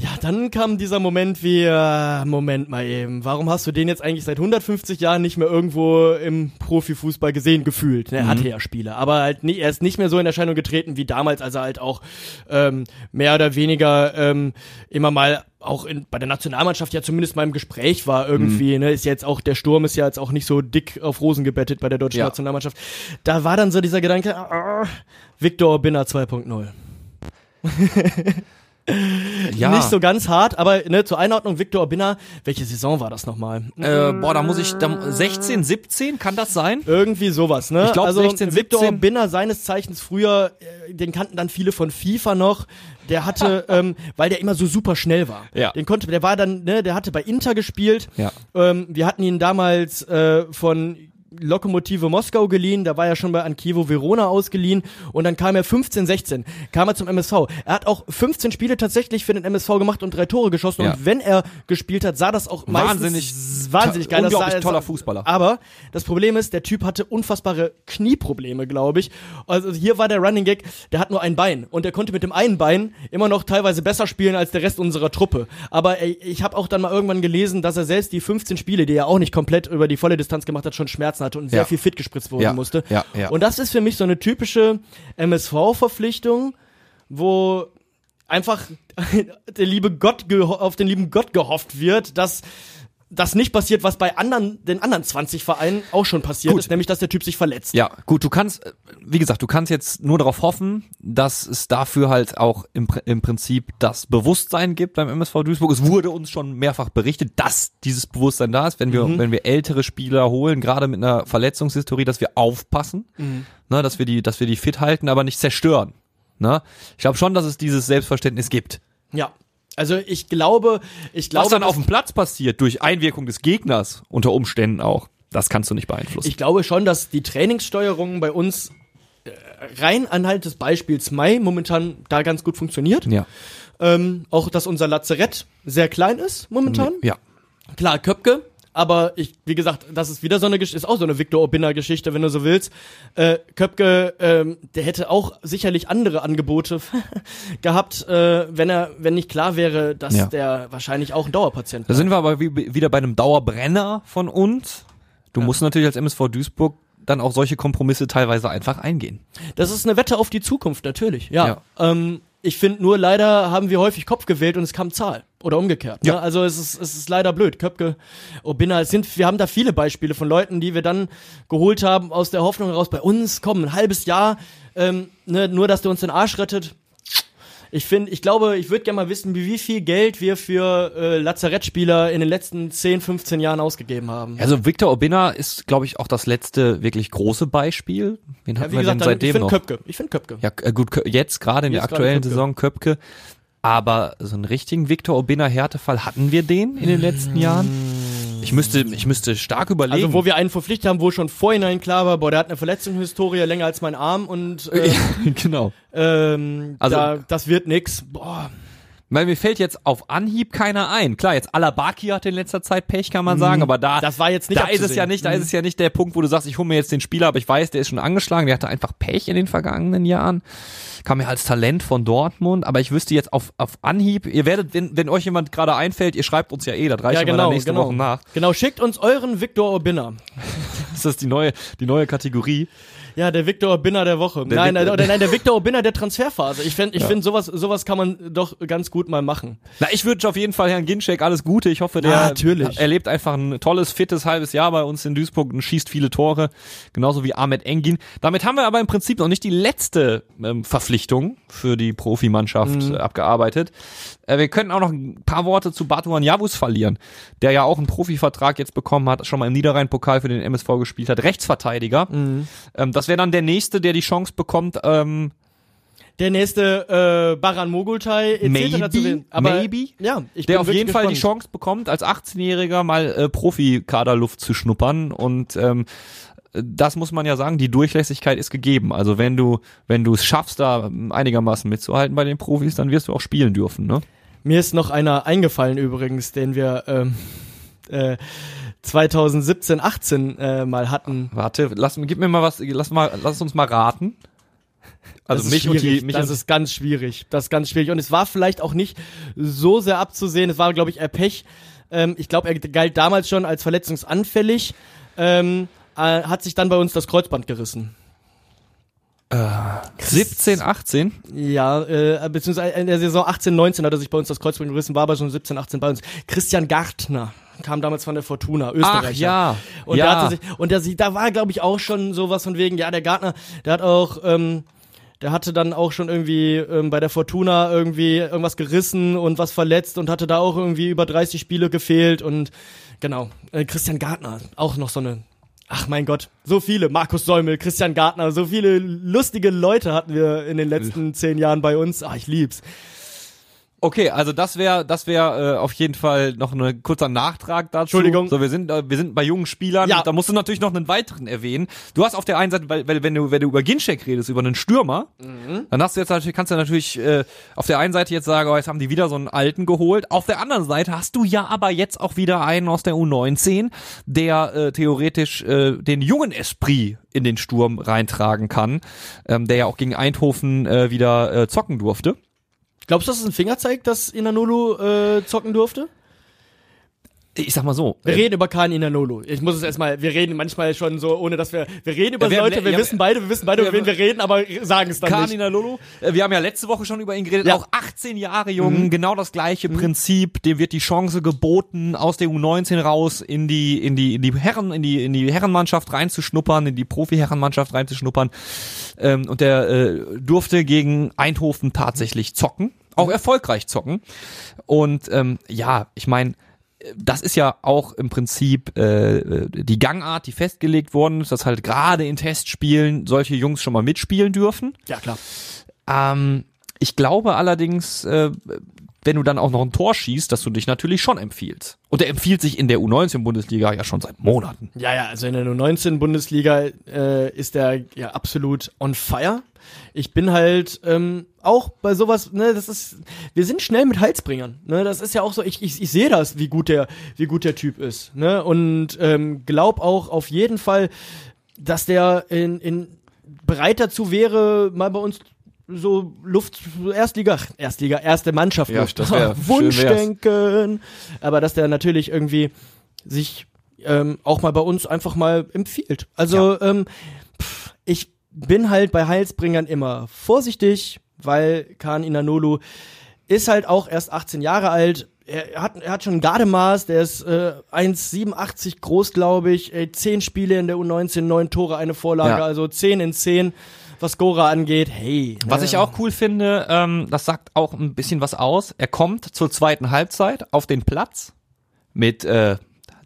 [SPEAKER 3] Ja, dann kam dieser Moment wie, äh, Moment mal eben, warum hast du den jetzt eigentlich seit 150 Jahren nicht mehr irgendwo im Profifußball gesehen, gefühlt? Er hatte ja Spiele, aber halt nie, er ist nicht mehr so in Erscheinung getreten wie damals, als er halt auch ähm, mehr oder weniger ähm, immer mal auch in, bei der Nationalmannschaft ja zumindest mal im Gespräch war irgendwie, ne, ist jetzt auch, der Sturm ist ja jetzt auch nicht so dick auf Rosen gebettet bei der deutschen
[SPEAKER 2] Ja.
[SPEAKER 3] Nationalmannschaft. Da war dann so dieser Gedanke, ah, Victor Binner 2.0.
[SPEAKER 2] Ja.
[SPEAKER 3] Nicht so ganz hart, aber ne, zur Einordnung, Victor Binner, welche Saison war das nochmal?
[SPEAKER 2] Äh, boah, da muss ich, da, 16, 17, kann das sein?
[SPEAKER 3] Irgendwie sowas, ne?
[SPEAKER 2] Ich glaub,
[SPEAKER 3] also
[SPEAKER 2] 16,
[SPEAKER 3] Victor
[SPEAKER 2] 17.
[SPEAKER 3] Binner seines Zeichens früher, äh, den kannten dann viele von FIFA noch. Der hatte, ähm, weil der immer so super schnell war.
[SPEAKER 2] Ja.
[SPEAKER 3] Den konnte, der war dann, ne, der hatte bei Inter gespielt.
[SPEAKER 2] Ja.
[SPEAKER 3] Ähm, wir hatten ihn damals äh, von Lokomotive Moskau geliehen, da war er schon bei Ankivo Verona ausgeliehen und dann kam er 15, 16, kam er zum MSV. Er hat auch 15 Spiele tatsächlich für den MSV gemacht und drei Tore geschossen
[SPEAKER 2] Ja.
[SPEAKER 3] und wenn er gespielt hat, sah das auch
[SPEAKER 2] Wahnsinnig
[SPEAKER 3] meistens wahnsinnig geil. Das
[SPEAKER 2] unglaublich
[SPEAKER 3] sah-
[SPEAKER 2] toller Fußballer.
[SPEAKER 3] Aber das Problem ist, der Typ hatte unfassbare Knieprobleme, glaube ich. Also hier war der Running Gag, der hat nur ein Bein und der konnte mit dem einen Bein immer noch teilweise besser spielen als der Rest unserer Truppe. Aber ich habe auch dann mal irgendwann gelesen, dass er selbst die 15 Spiele, die er auch nicht komplett über die volle Distanz gemacht hat, schon Schmerzen hatte und sehr
[SPEAKER 2] Ja.
[SPEAKER 3] viel fit gespritzt worden
[SPEAKER 2] Ja,
[SPEAKER 3] musste.
[SPEAKER 2] ja, ja.
[SPEAKER 3] Und das ist für mich so eine typische MSV-Verpflichtung, wo einfach der liebe Gott auf den lieben Gott gehofft wird, dass das nicht passiert, was bei anderen, den anderen 20 Vereinen auch schon passiert
[SPEAKER 2] Gut.
[SPEAKER 3] ist, nämlich dass der Typ sich verletzt.
[SPEAKER 2] Ja, gut, du kannst, äh, wie gesagt, du kannst jetzt nur darauf hoffen, dass es dafür halt auch im, im Prinzip das Bewusstsein gibt beim MSV Duisburg. Es wurde uns schon mehrfach berichtet, dass dieses Bewusstsein da ist, wenn wir, wenn wir ältere Spieler holen, gerade mit einer Verletzungshistorie, dass wir aufpassen, ne, dass wir die, dass wir die fit halten, aber nicht zerstören. Ne? Ich glaube schon, dass es dieses Selbstverständnis gibt.
[SPEAKER 3] Ja. Also ich glaube, ich glaube,
[SPEAKER 2] Was dann auf dem Platz passiert, durch Einwirkung des Gegners, unter Umständen auch, das kannst du nicht beeinflussen.
[SPEAKER 3] ich glaube schon, dass die Trainingssteuerung bei uns äh, rein anhand des Beispiels Mai momentan da ganz gut funktioniert.
[SPEAKER 2] ja.
[SPEAKER 3] Ähm, auch, dass unser Lazarett sehr klein ist momentan.
[SPEAKER 2] Ja.
[SPEAKER 3] Klar, Köpke, aber ich, wie gesagt, das ist wieder so eine Geschichte, ist auch so eine Victor Obinner Geschichte, wenn du so willst. Äh, Köpke, ähm, der hätte auch sicherlich andere Angebote gehabt, äh, wenn er, wenn nicht klar wäre, dass
[SPEAKER 2] Ja.
[SPEAKER 3] der wahrscheinlich auch ein Dauerpatient
[SPEAKER 2] Da sind wir aber wie, wieder bei einem Dauerbrenner von uns. Du musst natürlich als MSV Duisburg dann auch solche Kompromisse teilweise einfach eingehen.
[SPEAKER 3] Das ist eine Wette auf die Zukunft, natürlich. Ja.
[SPEAKER 2] Ja.
[SPEAKER 3] Ähm, ich finde nur, leider haben wir häufig Kopf gewählt und es kam Zahl. Oder umgekehrt.
[SPEAKER 2] Ja.
[SPEAKER 3] Ne? Also es ist, es ist leider blöd. Köpke, Obinna, es sind, wir haben da viele Beispiele von Leuten, die wir dann geholt haben aus der Hoffnung heraus, bei uns, komm, ein halbes Jahr, ähm, ne, nur dass der uns den Arsch rettet. Ich finde, ich glaube, ich würde gerne mal wissen, wie, wie viel Geld wir für äh, Lazarettspieler in den letzten 10, 15 Jahren ausgegeben haben.
[SPEAKER 2] Also Victor Obinna ist, glaube ich, auch das letzte wirklich große Beispiel. Wen
[SPEAKER 3] Ja,
[SPEAKER 2] hatten
[SPEAKER 3] wie
[SPEAKER 2] wir
[SPEAKER 3] gesagt,
[SPEAKER 2] denn
[SPEAKER 3] dann, ich
[SPEAKER 2] seitdem
[SPEAKER 3] finde
[SPEAKER 2] noch?
[SPEAKER 3] Köpke. Ich finde Köpke.
[SPEAKER 2] Ja, äh, gut, jetzt gerade in der
[SPEAKER 3] Jetzt
[SPEAKER 2] aktuellen
[SPEAKER 3] Köpke.
[SPEAKER 2] Saison Köpke. Aber so einen richtigen Victor Obinna Härtefall hatten wir den in den letzten Jahren? Ich müsste, ich müsste stark überlegen.
[SPEAKER 3] Also wo wir einen verpflichtet haben, wo schon vorhinein klar war, boah, der hat eine Verletzungshistorie länger als mein Arm und äh,
[SPEAKER 2] genau.
[SPEAKER 3] ähm,
[SPEAKER 2] Also-
[SPEAKER 3] da, das wird nix. Boah.
[SPEAKER 2] Weil mir fällt jetzt auf Anhieb keiner ein. Klar, jetzt Alabaki hat in letzter Zeit Pech, kann man sagen, aber da,
[SPEAKER 3] Mhm. Das war jetzt nicht
[SPEAKER 2] da ist es ja nicht, da ist es ja nicht der Punkt, wo du sagst, ich hole mir jetzt den Spieler, aber ich weiß, der ist schon angeschlagen, der hatte einfach Pech in den vergangenen Jahren. Kam ja als Talent von Dortmund, aber ich wüsste jetzt auf, auf Anhieb, ihr werdet, wenn, wenn euch jemand gerade einfällt, ihr schreibt uns ja eh, das reicht
[SPEAKER 3] Ja, genau,
[SPEAKER 2] dann nächste
[SPEAKER 3] genau.
[SPEAKER 2] Woche nach.
[SPEAKER 3] Genau, schickt uns euren Victor Obinner.
[SPEAKER 2] Das ist die neue, die neue Kategorie.
[SPEAKER 3] Ja, der Victor Obinner der Woche.
[SPEAKER 2] Der
[SPEAKER 3] nein,
[SPEAKER 2] Vic-
[SPEAKER 3] nein, der Victor Obinner der Transferphase. Ich finde, ich finde sowas, sowas kann man doch ganz gut mal machen.
[SPEAKER 2] Na, ich wünsche auf jeden Fall Herrn Ginczek alles Gute. Ich hoffe, der
[SPEAKER 3] Ja, natürlich.
[SPEAKER 2] erlebt einfach ein tolles, fittes halbes Jahr bei uns in Duisburg und schießt viele Tore. Genauso wie Ahmed Engin. Damit haben wir aber im Prinzip noch nicht die letzte ähm, Verpflichtung für die Profimannschaft
[SPEAKER 3] Mhm.
[SPEAKER 2] äh, abgearbeitet. Äh, wir könnten auch noch ein paar Worte zu Batuan Javus verlieren, der ja auch einen Profivertrag jetzt bekommen hat, schon mal im Niederrhein-Pokal für den MSV gespielt hat, Rechtsverteidiger.
[SPEAKER 3] Mhm.
[SPEAKER 2] Ähm, das wäre dann der nächste, der die Chance bekommt, ähm,
[SPEAKER 3] Der nächste äh, Baran Mogultai etc.
[SPEAKER 2] Maybe,
[SPEAKER 3] zu werden. Aber,
[SPEAKER 2] maybe.
[SPEAKER 3] Ja, ich
[SPEAKER 2] der auf jeden Fall die
[SPEAKER 3] gespannt.
[SPEAKER 2] Chance bekommt, als 18-Jähriger mal äh, Profikaderluft zu schnuppern und ähm, das muss man ja sagen, die Durchlässigkeit ist gegeben. Also wenn du, wenn du es schaffst, da einigermaßen mitzuhalten bei den Profis, dann wirst du auch spielen dürfen, ne?
[SPEAKER 3] Mir ist noch einer eingefallen übrigens, den wir ähm, äh, 2017, 18 äh, mal hatten.
[SPEAKER 2] Warte, lass, gib mir mal was, lass mal, lass uns mal raten. Also
[SPEAKER 3] Das ist
[SPEAKER 2] mich und die, mich
[SPEAKER 3] das ist ganz schwierig. Das ist ganz schwierig. Und es war vielleicht auch nicht so sehr abzusehen. Es war, glaube ich, eher Pech. Ähm, ich glaube, er galt damals schon als verletzungsanfällig. Ähm, äh, hat sich dann bei uns das Kreuzband gerissen.
[SPEAKER 2] 17, 18.
[SPEAKER 3] Ja, äh, beziehungsweise in der Saison 18, 19 hat er sich bei uns das Kreuzband gerissen, war aber schon 17, 18 bei uns. Christian Gartner kam damals von der Fortuna, Österreicher.
[SPEAKER 2] Ach ja,
[SPEAKER 3] Und
[SPEAKER 2] ja.
[SPEAKER 3] der hatte sich, und der, da war, glaube ich, auch schon sowas von wegen, ja, der Gartner, der hat auch, ähm, der hatte dann auch schon irgendwie ähm, bei der Fortuna irgendwie irgendwas gerissen und was verletzt und hatte da auch irgendwie über 30 Spiele gefehlt und genau, äh, Christian Gartner, auch noch so eine Ach mein Gott, so viele. Markus Säumel, Christian Gartner, so viele lustige Leute hatten wir in den letzten zehn Jahren bei uns. Ah, ich lieb's.
[SPEAKER 2] Okay, also das wäre das wäre äh, auf jeden Fall noch ein kurzer Nachtrag dazu.
[SPEAKER 3] Entschuldigung.
[SPEAKER 2] So, wir sind äh, wir sind bei jungen Spielern.
[SPEAKER 3] Ja.
[SPEAKER 2] Da musst du natürlich noch einen weiteren erwähnen. Du hast auf der einen Seite, weil, weil wenn du wenn du über Ginczek redest, über einen Stürmer, dann hast du jetzt natürlich kannst du natürlich äh, auf der einen Seite jetzt sagen, oh, jetzt haben die wieder so einen alten geholt. Auf der anderen Seite hast du ja aber jetzt auch wieder einen aus der U19, der äh, theoretisch äh, den jungen Esprit in den Sturm reintragen kann, ähm, der ja auch gegen Eindhoven äh, wieder äh, zocken durfte.
[SPEAKER 3] Glaubst du, dass es ein Fingerzeig, dass Inanolu äh, zocken durfte?
[SPEAKER 2] Ich sag mal so,
[SPEAKER 3] Wir
[SPEAKER 2] äh,
[SPEAKER 3] reden über Kahn Inanolu. Ich muss es erstmal, wir reden manchmal schon so, ohne dass wir, wir reden über
[SPEAKER 2] wir
[SPEAKER 3] Leute, wir
[SPEAKER 2] ja,
[SPEAKER 3] wissen beide, wir wissen beide, über wen wir reden, aber sagen es dann nicht.
[SPEAKER 2] Kanina Lolo. Äh, Wir haben ja letzte Woche schon über ihn geredet.
[SPEAKER 3] Ja.
[SPEAKER 2] Auch 18 Jahre jung, genau das gleiche Prinzip. Dem wird die Chance geboten, aus der U19 raus in die in die in die Herren in die in die Herrenmannschaft reinzuschnuppern, in die Profi-Herrenmannschaft reinzuschnuppern. Ähm, und der äh, durfte gegen Eindhoven tatsächlich zocken, auch erfolgreich zocken. Und ähm, ja, ich meine das ist ja auch im Prinzip äh, die Gangart, die festgelegt worden ist, dass halt gerade in Testspielen solche Jungs schon mal mitspielen dürfen.
[SPEAKER 3] Ja, klar.
[SPEAKER 2] Ähm, ich glaube allerdings, äh, wenn du dann auch noch ein Tor schießt, dass du dich natürlich schon empfiehlst. Und er empfiehlt sich in der U19-Bundesliga ja schon seit Monaten.
[SPEAKER 3] Ja, ja, also in der U19-Bundesliga äh, ist der ja absolut on fire. Ich bin halt ähm, auch bei sowas, ne, das ist, wir sind schnell mit Halsbringern, ne, das ist ja auch so, ich, ich, ich sehe das, wie gut der, wie gut der Typ ist, ne, und ähm, glaub auch auf jeden Fall, dass der in, in bereit dazu wäre, mal bei uns so Luft, Erstliga, Erstliga, erste Mannschaft,
[SPEAKER 2] Ja,
[SPEAKER 3] Luft.
[SPEAKER 2] das schön
[SPEAKER 3] Wunschdenken, aber dass der natürlich irgendwie sich ähm, auch mal bei uns einfach mal empfiehlt. Also ähm, pff, ich bin halt bei Heilsbringern immer vorsichtig, weil Khan Inanolu ist halt auch erst 18 Jahre alt. Er hat, er hat schon ein Gardemaß, der ist äh, 1,87 groß, glaube ich. Äh, 10 Spiele in der U19, 9 Tore, eine Vorlage,
[SPEAKER 2] Ja.
[SPEAKER 3] also 10 in 10, was Gora angeht. Hey.
[SPEAKER 2] Was ich auch cool finde, ähm, das sagt auch ein bisschen was aus. Er kommt zur zweiten Halbzeit auf den Platz mit äh,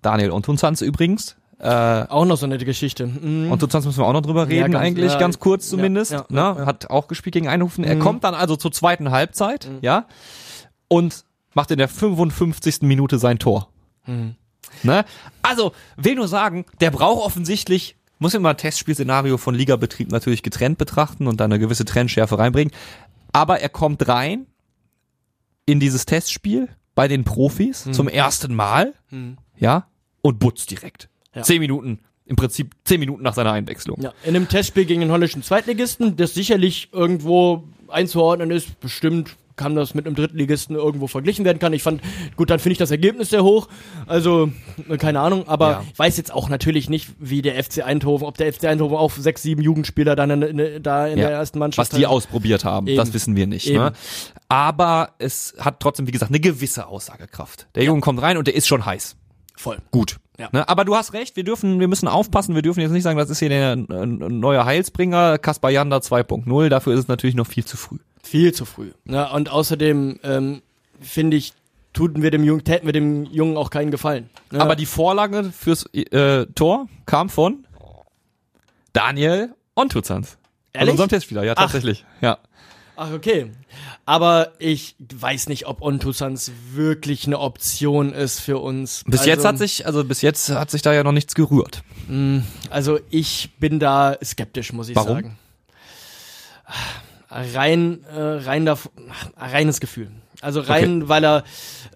[SPEAKER 2] Daniel Ontunzanz übrigens. Äh,
[SPEAKER 3] Auch noch so eine Geschichte. Mhm.
[SPEAKER 2] und Tunzanz müssen wir auch noch drüber
[SPEAKER 3] Ja,
[SPEAKER 2] reden,
[SPEAKER 3] ganz-
[SPEAKER 2] eigentlich
[SPEAKER 3] ja,
[SPEAKER 2] ganz kurz
[SPEAKER 3] ja,
[SPEAKER 2] zumindest.
[SPEAKER 3] ja,
[SPEAKER 2] ne?
[SPEAKER 3] ja, ja.
[SPEAKER 2] Hat auch gespielt gegen Eindhoven. Er
[SPEAKER 3] Mhm.
[SPEAKER 2] kommt dann also zur zweiten Halbzeit, ja, und macht in der 55. Minute sein Tor.
[SPEAKER 3] Mhm.
[SPEAKER 2] Ne? Also, will nur sagen, der braucht offensichtlich, muss immer ein Testspielszenario von Ligabetrieb natürlich getrennt betrachten und da eine gewisse Trendschärfe reinbringen. Aber er kommt rein in dieses Testspiel bei den Profis zum ersten Mal,
[SPEAKER 3] Mhm.
[SPEAKER 2] ja, und butzt direkt.
[SPEAKER 3] Ja.
[SPEAKER 2] Zehn Minuten, im Prinzip zehn Minuten nach seiner Einwechslung.
[SPEAKER 3] Ja, in einem Testspiel gegen den holländischen Zweitligisten, das sicherlich irgendwo einzuordnen ist, bestimmt kann das mit einem Drittligisten irgendwo verglichen werden kann. Ich fand, gut, dann finde ich das Ergebnis sehr hoch. Also, äh, keine Ahnung, aber
[SPEAKER 2] Ja.
[SPEAKER 3] ich weiß jetzt auch natürlich nicht, wie der FC Eindhoven, ob der FC Eindhoven auch sechs, sieben Jugendspieler dann in, in, da in
[SPEAKER 2] Ja.
[SPEAKER 3] der ersten Mannschaft
[SPEAKER 2] Was die
[SPEAKER 3] hat.
[SPEAKER 2] ausprobiert haben,
[SPEAKER 3] Eben.
[SPEAKER 2] das wissen wir nicht. Ne? Aber es hat trotzdem, wie gesagt, eine gewisse Aussagekraft. Der Junge kommt rein und der ist schon heiß.
[SPEAKER 3] Voll.
[SPEAKER 2] Gut.
[SPEAKER 3] Ja.
[SPEAKER 2] Ne? Aber du hast recht, wir dürfen, wir müssen aufpassen, wir dürfen jetzt nicht sagen, das ist hier der äh, neue Heilsbringer, Kaspar Janda 2.0, dafür ist es natürlich noch viel zu früh.
[SPEAKER 3] Viel zu früh. Ja, und außerdem ähm, finde ich, tuten wir dem Jungen, täten wir dem Jungen auch keinen Gefallen. Ne?
[SPEAKER 2] Aber die Vorlage fürs äh, Tor kam von Daniel Ontuzans. Also
[SPEAKER 3] Ehrlich?
[SPEAKER 2] unserem Testspieler, ja,
[SPEAKER 3] Ach.
[SPEAKER 2] tatsächlich. Ja.
[SPEAKER 3] Ach, okay. Aber ich weiß nicht, ob Ontusans wirklich eine Option ist für uns.
[SPEAKER 2] Bis
[SPEAKER 3] also,
[SPEAKER 2] jetzt hat sich, also bis jetzt hat sich da ja noch nichts gerührt.
[SPEAKER 3] Also ich bin da skeptisch, muss ich
[SPEAKER 2] Warum?
[SPEAKER 3] sagen. Rein, äh, rein da, reines Gefühl. Also rein, weil er,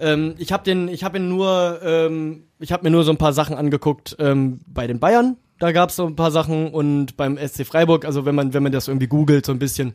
[SPEAKER 3] ähm, ich habe den, ich habe ihn nur, ähm, ich habe mir nur so ein paar Sachen angeguckt ähm, bei den Bayern. Da gab es so ein paar Sachen und beim SC Freiburg, also wenn man, wenn man das irgendwie googelt, so ein bisschen,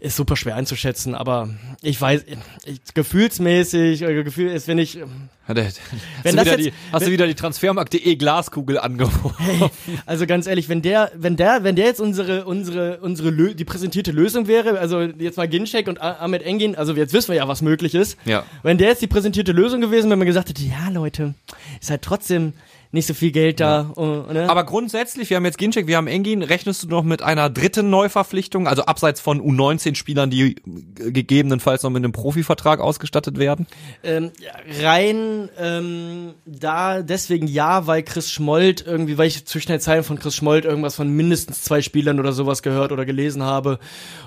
[SPEAKER 3] ist super schwer einzuschätzen, aber ich weiß, ich, gefühlsmäßig, äh, Gefühl ist, wenn ich,
[SPEAKER 2] Hat er- Hast,
[SPEAKER 3] Wenn
[SPEAKER 2] du wieder,
[SPEAKER 3] jetzt-
[SPEAKER 2] die, hast du wieder die Transfermarkt.de Glaskugel angeworfen?
[SPEAKER 3] Also ganz ehrlich, wenn der, wenn der, wenn der jetzt unsere, unsere, unsere, Lö die präsentierte Lösung wäre, also jetzt mal Ginchek und Ahmed Engin, also jetzt wissen wir ja, was möglich ist.
[SPEAKER 2] Ja.
[SPEAKER 3] Wenn der jetzt die präsentierte Lösung gewesen, wenn man gesagt hätte, ja Leute, ist halt trotzdem nicht so viel Geld da. und- ne?
[SPEAKER 2] Aber grundsätzlich, wir haben jetzt Ginczek, wir haben Engin, rechnest du noch mit einer dritten Neuverpflichtung, also abseits von U19-Spielern, die gegebenenfalls noch mit einem Profivertrag ausgestattet werden?
[SPEAKER 3] Ähm, ja, rein ähm, da deswegen ja, weil Chris Schmold irgendwie, weil ich zwischen den Zeilen von Chris Schmold irgendwas von mindestens zwei Spielern oder sowas gehört oder gelesen habe.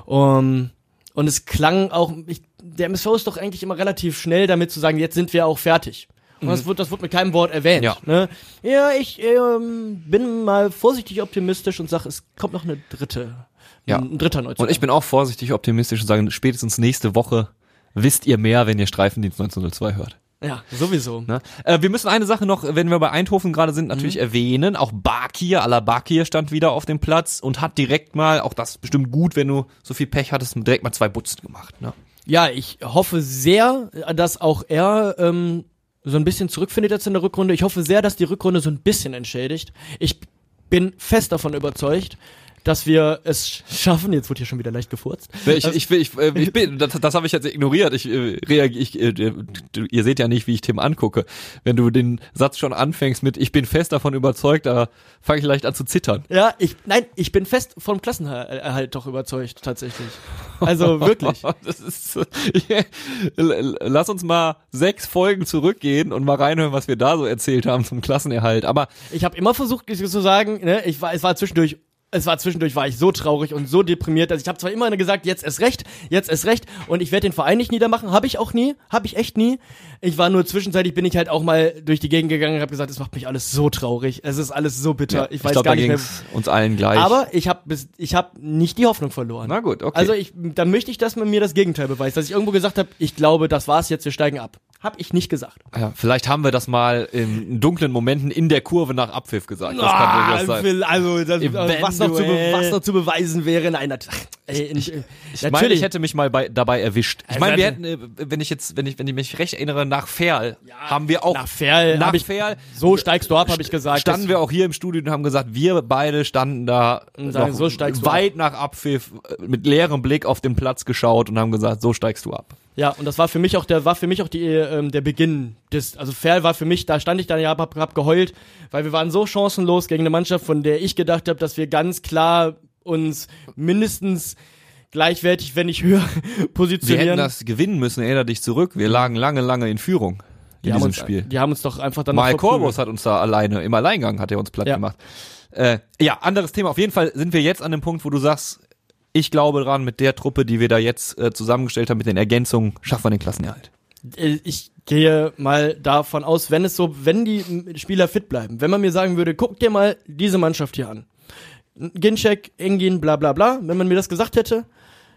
[SPEAKER 3] Um, und es klang auch, ich, der MSV ist doch eigentlich immer relativ schnell damit zu sagen, jetzt sind wir auch fertig. Und das wird, das wird mit keinem Wort erwähnt.
[SPEAKER 2] Ja.
[SPEAKER 3] Ne? ja ich ähm, bin mal vorsichtig optimistisch und sage, es kommt noch eine dritte,
[SPEAKER 2] Ja.
[SPEAKER 3] ein dritter Neuzugang.
[SPEAKER 2] Und ich bin auch vorsichtig optimistisch und sage, spätestens nächste Woche wisst ihr mehr, wenn ihr Streifendienst 1902 hört.
[SPEAKER 3] ja, sowieso.
[SPEAKER 2] Ne? Äh, wir müssen eine Sache noch, wenn wir bei Eindhoven gerade sind, natürlich erwähnen. Auch Bakir, Ala Bakir stand wieder auf dem Platz und hat direkt mal, auch das ist bestimmt gut, wenn du so viel Pech hattest, direkt mal zwei Butzen gemacht. Ne?
[SPEAKER 3] Ja, ich hoffe sehr, dass auch er ähm, so ein bisschen zurückfindet jetzt in der Rückrunde. Ich hoffe sehr, dass die Rückrunde so ein bisschen entschädigt. Ich bin fest davon überzeugt, dass wir es schaffen. Jetzt wurde hier schon wieder leicht gefurzt.
[SPEAKER 2] Ich, ich, ich, äh, ich bin, das, das habe ich jetzt ignoriert. Ich äh, ich, äh, ihr seht ja nicht, wie ich Tim angucke. Wenn du den Satz schon anfängst mit "Ich bin fest davon überzeugt", da fange ich leicht an zu zittern.
[SPEAKER 3] Ja, ich, nein, ich bin fest vom Klassenerhalt doch überzeugt, tatsächlich. Also wirklich.
[SPEAKER 2] Das ist, lass uns mal sechs Folgen zurückgehen und mal reinhören, was wir da so erzählt haben zum Klassenerhalt. Aber
[SPEAKER 3] Ich habe immer versucht zu sagen, ne, ich war, es war zwischendurch, es war zwischendurch war ich so traurig und so deprimiert, dass ich habe zwar immer gesagt, jetzt ist recht, jetzt ist recht und ich werde den Verein nicht niedermachen, habe ich auch nie, habe ich echt nie. Ich war nur zwischenzeitlich bin ich halt auch mal durch die Gegend gegangen und habe gesagt, es macht mich alles so traurig, es ist alles so bitter, ich weiß
[SPEAKER 2] glaub,
[SPEAKER 3] gar nicht mehr.
[SPEAKER 2] uns allen gleich.
[SPEAKER 3] Aber ich habe ich habe nicht die Hoffnung verloren.
[SPEAKER 2] Na gut, okay.
[SPEAKER 3] Also ich da möchte ich, dass man mir das Gegenteil beweist, dass ich irgendwo gesagt habe, ich glaube, das war's jetzt, wir steigen ab. Hab ich nicht gesagt.
[SPEAKER 2] ja, vielleicht haben wir das mal in dunklen Momenten in der Kurve nach Abpfiff gesagt. Das kann durchaus sein.
[SPEAKER 3] will- also, das,
[SPEAKER 2] Eventuell.
[SPEAKER 3] was, noch zu was noch zu beweisen wäre, nein, nat ey, ich,
[SPEAKER 2] Ich meine, ich hätte mich mal bei, dabei erwischt. Ich
[SPEAKER 3] Also,
[SPEAKER 2] meine, wir
[SPEAKER 3] also-
[SPEAKER 2] hätten, äh, wenn ich jetzt, wenn ich, wenn ich mich recht erinnere, nach Ferl haben wir auch
[SPEAKER 3] nach Ferl
[SPEAKER 2] nach Ferl
[SPEAKER 3] so steigst du ab, habe ich gesagt.
[SPEAKER 2] standen wir auch hier im Studio und haben gesagt, wir beide standen da
[SPEAKER 3] sagen, so
[SPEAKER 2] weit nach Abpfiff äh, mit leerem Blick auf den Platz geschaut und haben gesagt, so steigst du ab.
[SPEAKER 3] Ja, und das war für mich auch der war für mich auch die ähm, der Beginn des also Ferl war für mich, da stand ich dann ja hab, hab geheult, weil wir waren so chancenlos gegen eine Mannschaft, von der ich gedacht habe, dass wir ganz klar uns mindestens gleichwertig, wenn nicht höher
[SPEAKER 2] Wir hätten
[SPEAKER 3] positionieren.
[SPEAKER 2] das gewinnen müssen, erinnere dich zurück. Wir lagen lange, lange in Führung in diesem
[SPEAKER 3] uns,
[SPEAKER 2] Spiel.
[SPEAKER 3] Die haben uns doch einfach dann
[SPEAKER 2] Mal. Korbus hat uns da alleine, im Alleingang hat er uns platt
[SPEAKER 3] Ja.
[SPEAKER 2] gemacht. Äh, ja, anderes Thema. Auf jeden Fall sind wir jetzt an dem Punkt, wo du sagst, ich glaube dran, mit der Truppe, die wir da jetzt äh, zusammengestellt haben, mit den Ergänzungen, schaffen wir den Klassenerhalt.
[SPEAKER 3] Äh, ich gehe mal davon aus, wenn es so, wenn die Spieler fit bleiben, wenn man mir sagen würde, guck dir mal diese Mannschaft hier an. Ginczek, Engin, bla bla bla, wenn man mir das gesagt hätte,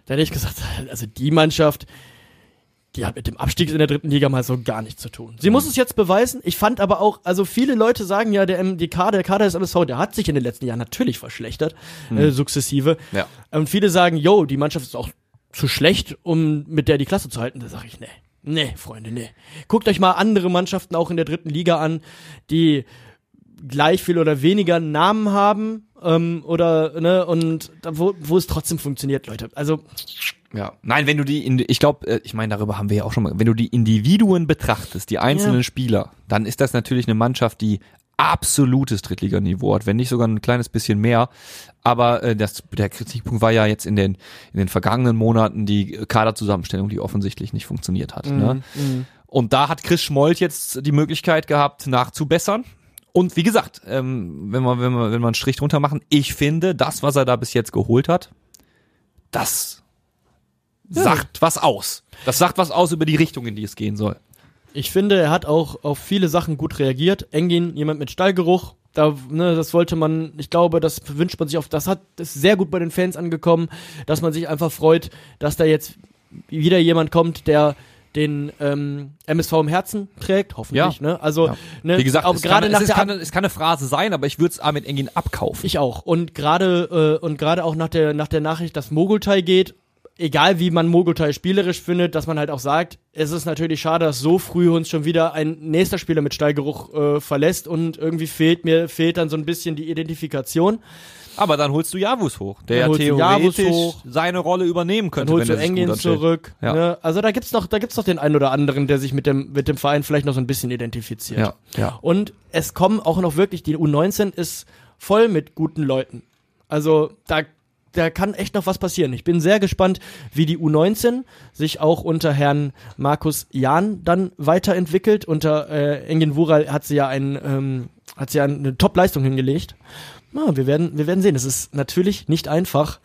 [SPEAKER 3] dann hätte ich gesagt, also die Mannschaft, die hat mit dem Abstieg in der dritten Liga mal so gar nichts zu tun. Sie muss es jetzt beweisen. Ich fand aber auch, also viele Leute sagen ja, der MDK, der Kader des MSV, der hat sich in den letzten Jahren natürlich verschlechtert, äh, sukzessive.
[SPEAKER 2] Ja.
[SPEAKER 3] Und viele sagen, yo, die Mannschaft ist auch zu schlecht, um mit der die Klasse zu halten. Da sage ich, nee. Nee, Freunde, nee. Guckt euch mal andere Mannschaften auch in der dritten Liga an, die gleich viel oder weniger Namen haben ähm, oder ne und da, wo, wo es trotzdem funktioniert, Leute. Also
[SPEAKER 2] Ja. Nein, wenn du die, in, ich glaube, ich meine, darüber haben wir ja auch schon mal, wenn du die Individuen betrachtest, die einzelnen
[SPEAKER 3] Ja.
[SPEAKER 2] Spieler, dann ist das natürlich eine Mannschaft, die absolutes Drittliganiveau hat, wenn nicht sogar ein kleines bisschen mehr. Aber äh, das, der Kritikpunkt war ja jetzt in den, in den vergangenen Monaten die Kaderzusammenstellung, die offensichtlich nicht funktioniert hat. Ne? Und da hat Chris Schmold jetzt die Möglichkeit gehabt, nachzubessern. Und wie gesagt, ähm, wenn man, wenn man, wenn man einen Strich drunter machen, ich finde, das, was er da bis jetzt geholt hat, das sagt was aus. Das sagt was aus über die Richtung, in die es gehen soll.
[SPEAKER 3] Ich finde, er hat auch auf viele Sachen gut reagiert. Engin, jemand mit Stallgeruch, da, ne, das wollte man, ich glaube, das wünscht man sich auf, das hat, das ist sehr gut bei den Fans angekommen, dass man sich einfach freut, dass da jetzt wieder jemand kommt, der den ähm, MSV im Herzen trägt, hoffentlich,
[SPEAKER 2] Ja.
[SPEAKER 3] ne? Also,
[SPEAKER 2] Ja.
[SPEAKER 3] ne,
[SPEAKER 2] Wie gesagt, es,
[SPEAKER 3] gerade
[SPEAKER 2] kann, es, ist keine, es kann eine Phrase sein, aber ich würde es Armin Engin abkaufen.
[SPEAKER 3] Ich auch. Und gerade äh, und gerade auch nach der nach der Nachricht, dass Mogultai geht, egal wie man Mogultai spielerisch findet, dass man halt auch sagt, es ist natürlich schade, dass so früh uns schon wieder ein nächster Spieler mit Stallgeruch äh, verlässt und irgendwie fehlt mir fehlt dann so ein bisschen die Identifikation.
[SPEAKER 2] aber dann holst du Javus hoch, der
[SPEAKER 3] Dann
[SPEAKER 2] ja
[SPEAKER 3] holst du Javus
[SPEAKER 2] theoretisch
[SPEAKER 3] hoch.
[SPEAKER 2] seine Rolle übernehmen
[SPEAKER 3] Dann
[SPEAKER 2] könnte.
[SPEAKER 3] holst du
[SPEAKER 2] wenn sich
[SPEAKER 3] Engin zurück.
[SPEAKER 2] Ja.
[SPEAKER 3] Ne? Also da gibt's noch da gibt's noch den einen oder anderen, der sich mit dem mit dem Verein vielleicht noch so ein bisschen identifiziert.
[SPEAKER 2] Ja, ja.
[SPEAKER 3] Und es kommen auch noch wirklich, die U19 ist voll mit guten Leuten. Also da, da kann echt noch was passieren. Ich bin sehr gespannt, wie die U19 sich auch unter Herrn Markus Jahn dann weiterentwickelt. Unter äh, Engin Wural hat sie ja ein, ähm, hat sie ja eine Top-Leistung hingelegt. Na, wir werden, wir werden sehen. Es ist natürlich nicht einfach,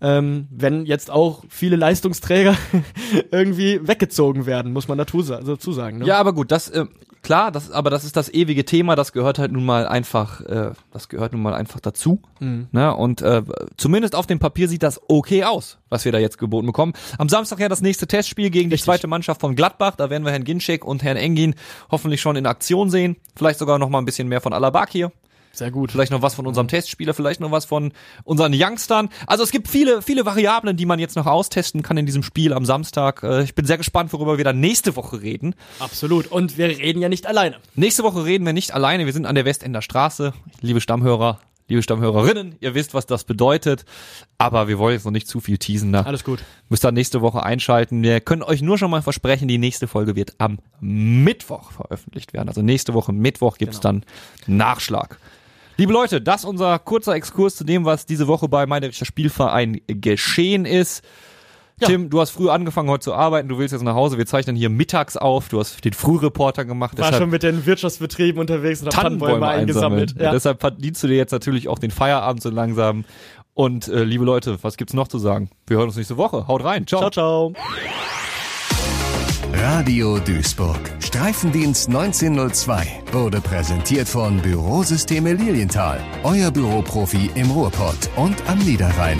[SPEAKER 3] ähm, wenn jetzt auch viele Leistungsträger irgendwie weggezogen werden, muss man dazu, dazu sagen. Ne?
[SPEAKER 2] Ja, aber gut, das äh, klar, das aber das ist das ewige Thema, das gehört halt nun mal einfach äh, das gehört nun mal einfach dazu,
[SPEAKER 3] Mhm.
[SPEAKER 2] ne? Und äh, zumindest auf dem Papier sieht das okay aus, was wir da jetzt geboten bekommen. Am Samstag ja das nächste Testspiel gegen die
[SPEAKER 3] Richtig.
[SPEAKER 2] zweite Mannschaft von Gladbach, da werden wir Herrn Ginczek und Herrn Engin hoffentlich schon in Aktion sehen, vielleicht sogar noch mal ein bisschen mehr von Alabakir.
[SPEAKER 3] Sehr gut.
[SPEAKER 2] Vielleicht noch was von unserem Testspieler, vielleicht noch was von unseren Youngstern. Also es gibt viele, viele Variablen, die man jetzt noch austesten kann in diesem Spiel am Samstag. Äh, Ich bin sehr gespannt, worüber wir dann nächste Woche reden.
[SPEAKER 3] Absolut. Und wir reden ja nicht alleine.
[SPEAKER 2] Nächste Woche reden wir nicht alleine. Wir sind an der Westender Straße. Liebe Stammhörer, liebe Stammhörerinnen, ihr wisst, was das bedeutet. Aber wir wollen jetzt noch nicht zu viel teasen. Da
[SPEAKER 3] Alles gut.
[SPEAKER 2] müsst ihr nächste Woche einschalten. Wir können euch nur schon mal versprechen, die nächste Folge wird am Mittwoch veröffentlicht werden. Also nächste Woche Mittwoch gibt's dann Nachschlag. Liebe Leute, das ist unser kurzer Exkurs zu dem, was diese Woche bei Meinerischer Spielverein geschehen ist. Tim, du hast früh angefangen heute zu arbeiten, du willst jetzt nach Hause, wir zeichnen hier mittags auf, du hast den Frühreporter gemacht,
[SPEAKER 3] War schon mit den Wirtschaftsbetrieben unterwegs und hab
[SPEAKER 2] Tannenbäume eingesammelt.
[SPEAKER 3] Ja.
[SPEAKER 2] Deshalb verdienst du dir jetzt natürlich auch den Feierabend so langsam. Und äh, liebe Leute, was gibt's noch zu sagen? Wir hören uns nächste Woche. Haut rein.
[SPEAKER 3] Ciao, ciao.
[SPEAKER 1] Radio Duisburg. Streifendienst 1902 wurde präsentiert von Bürosysteme Lilienthal. Euer Büroprofi im Ruhrpott und am Niederrhein.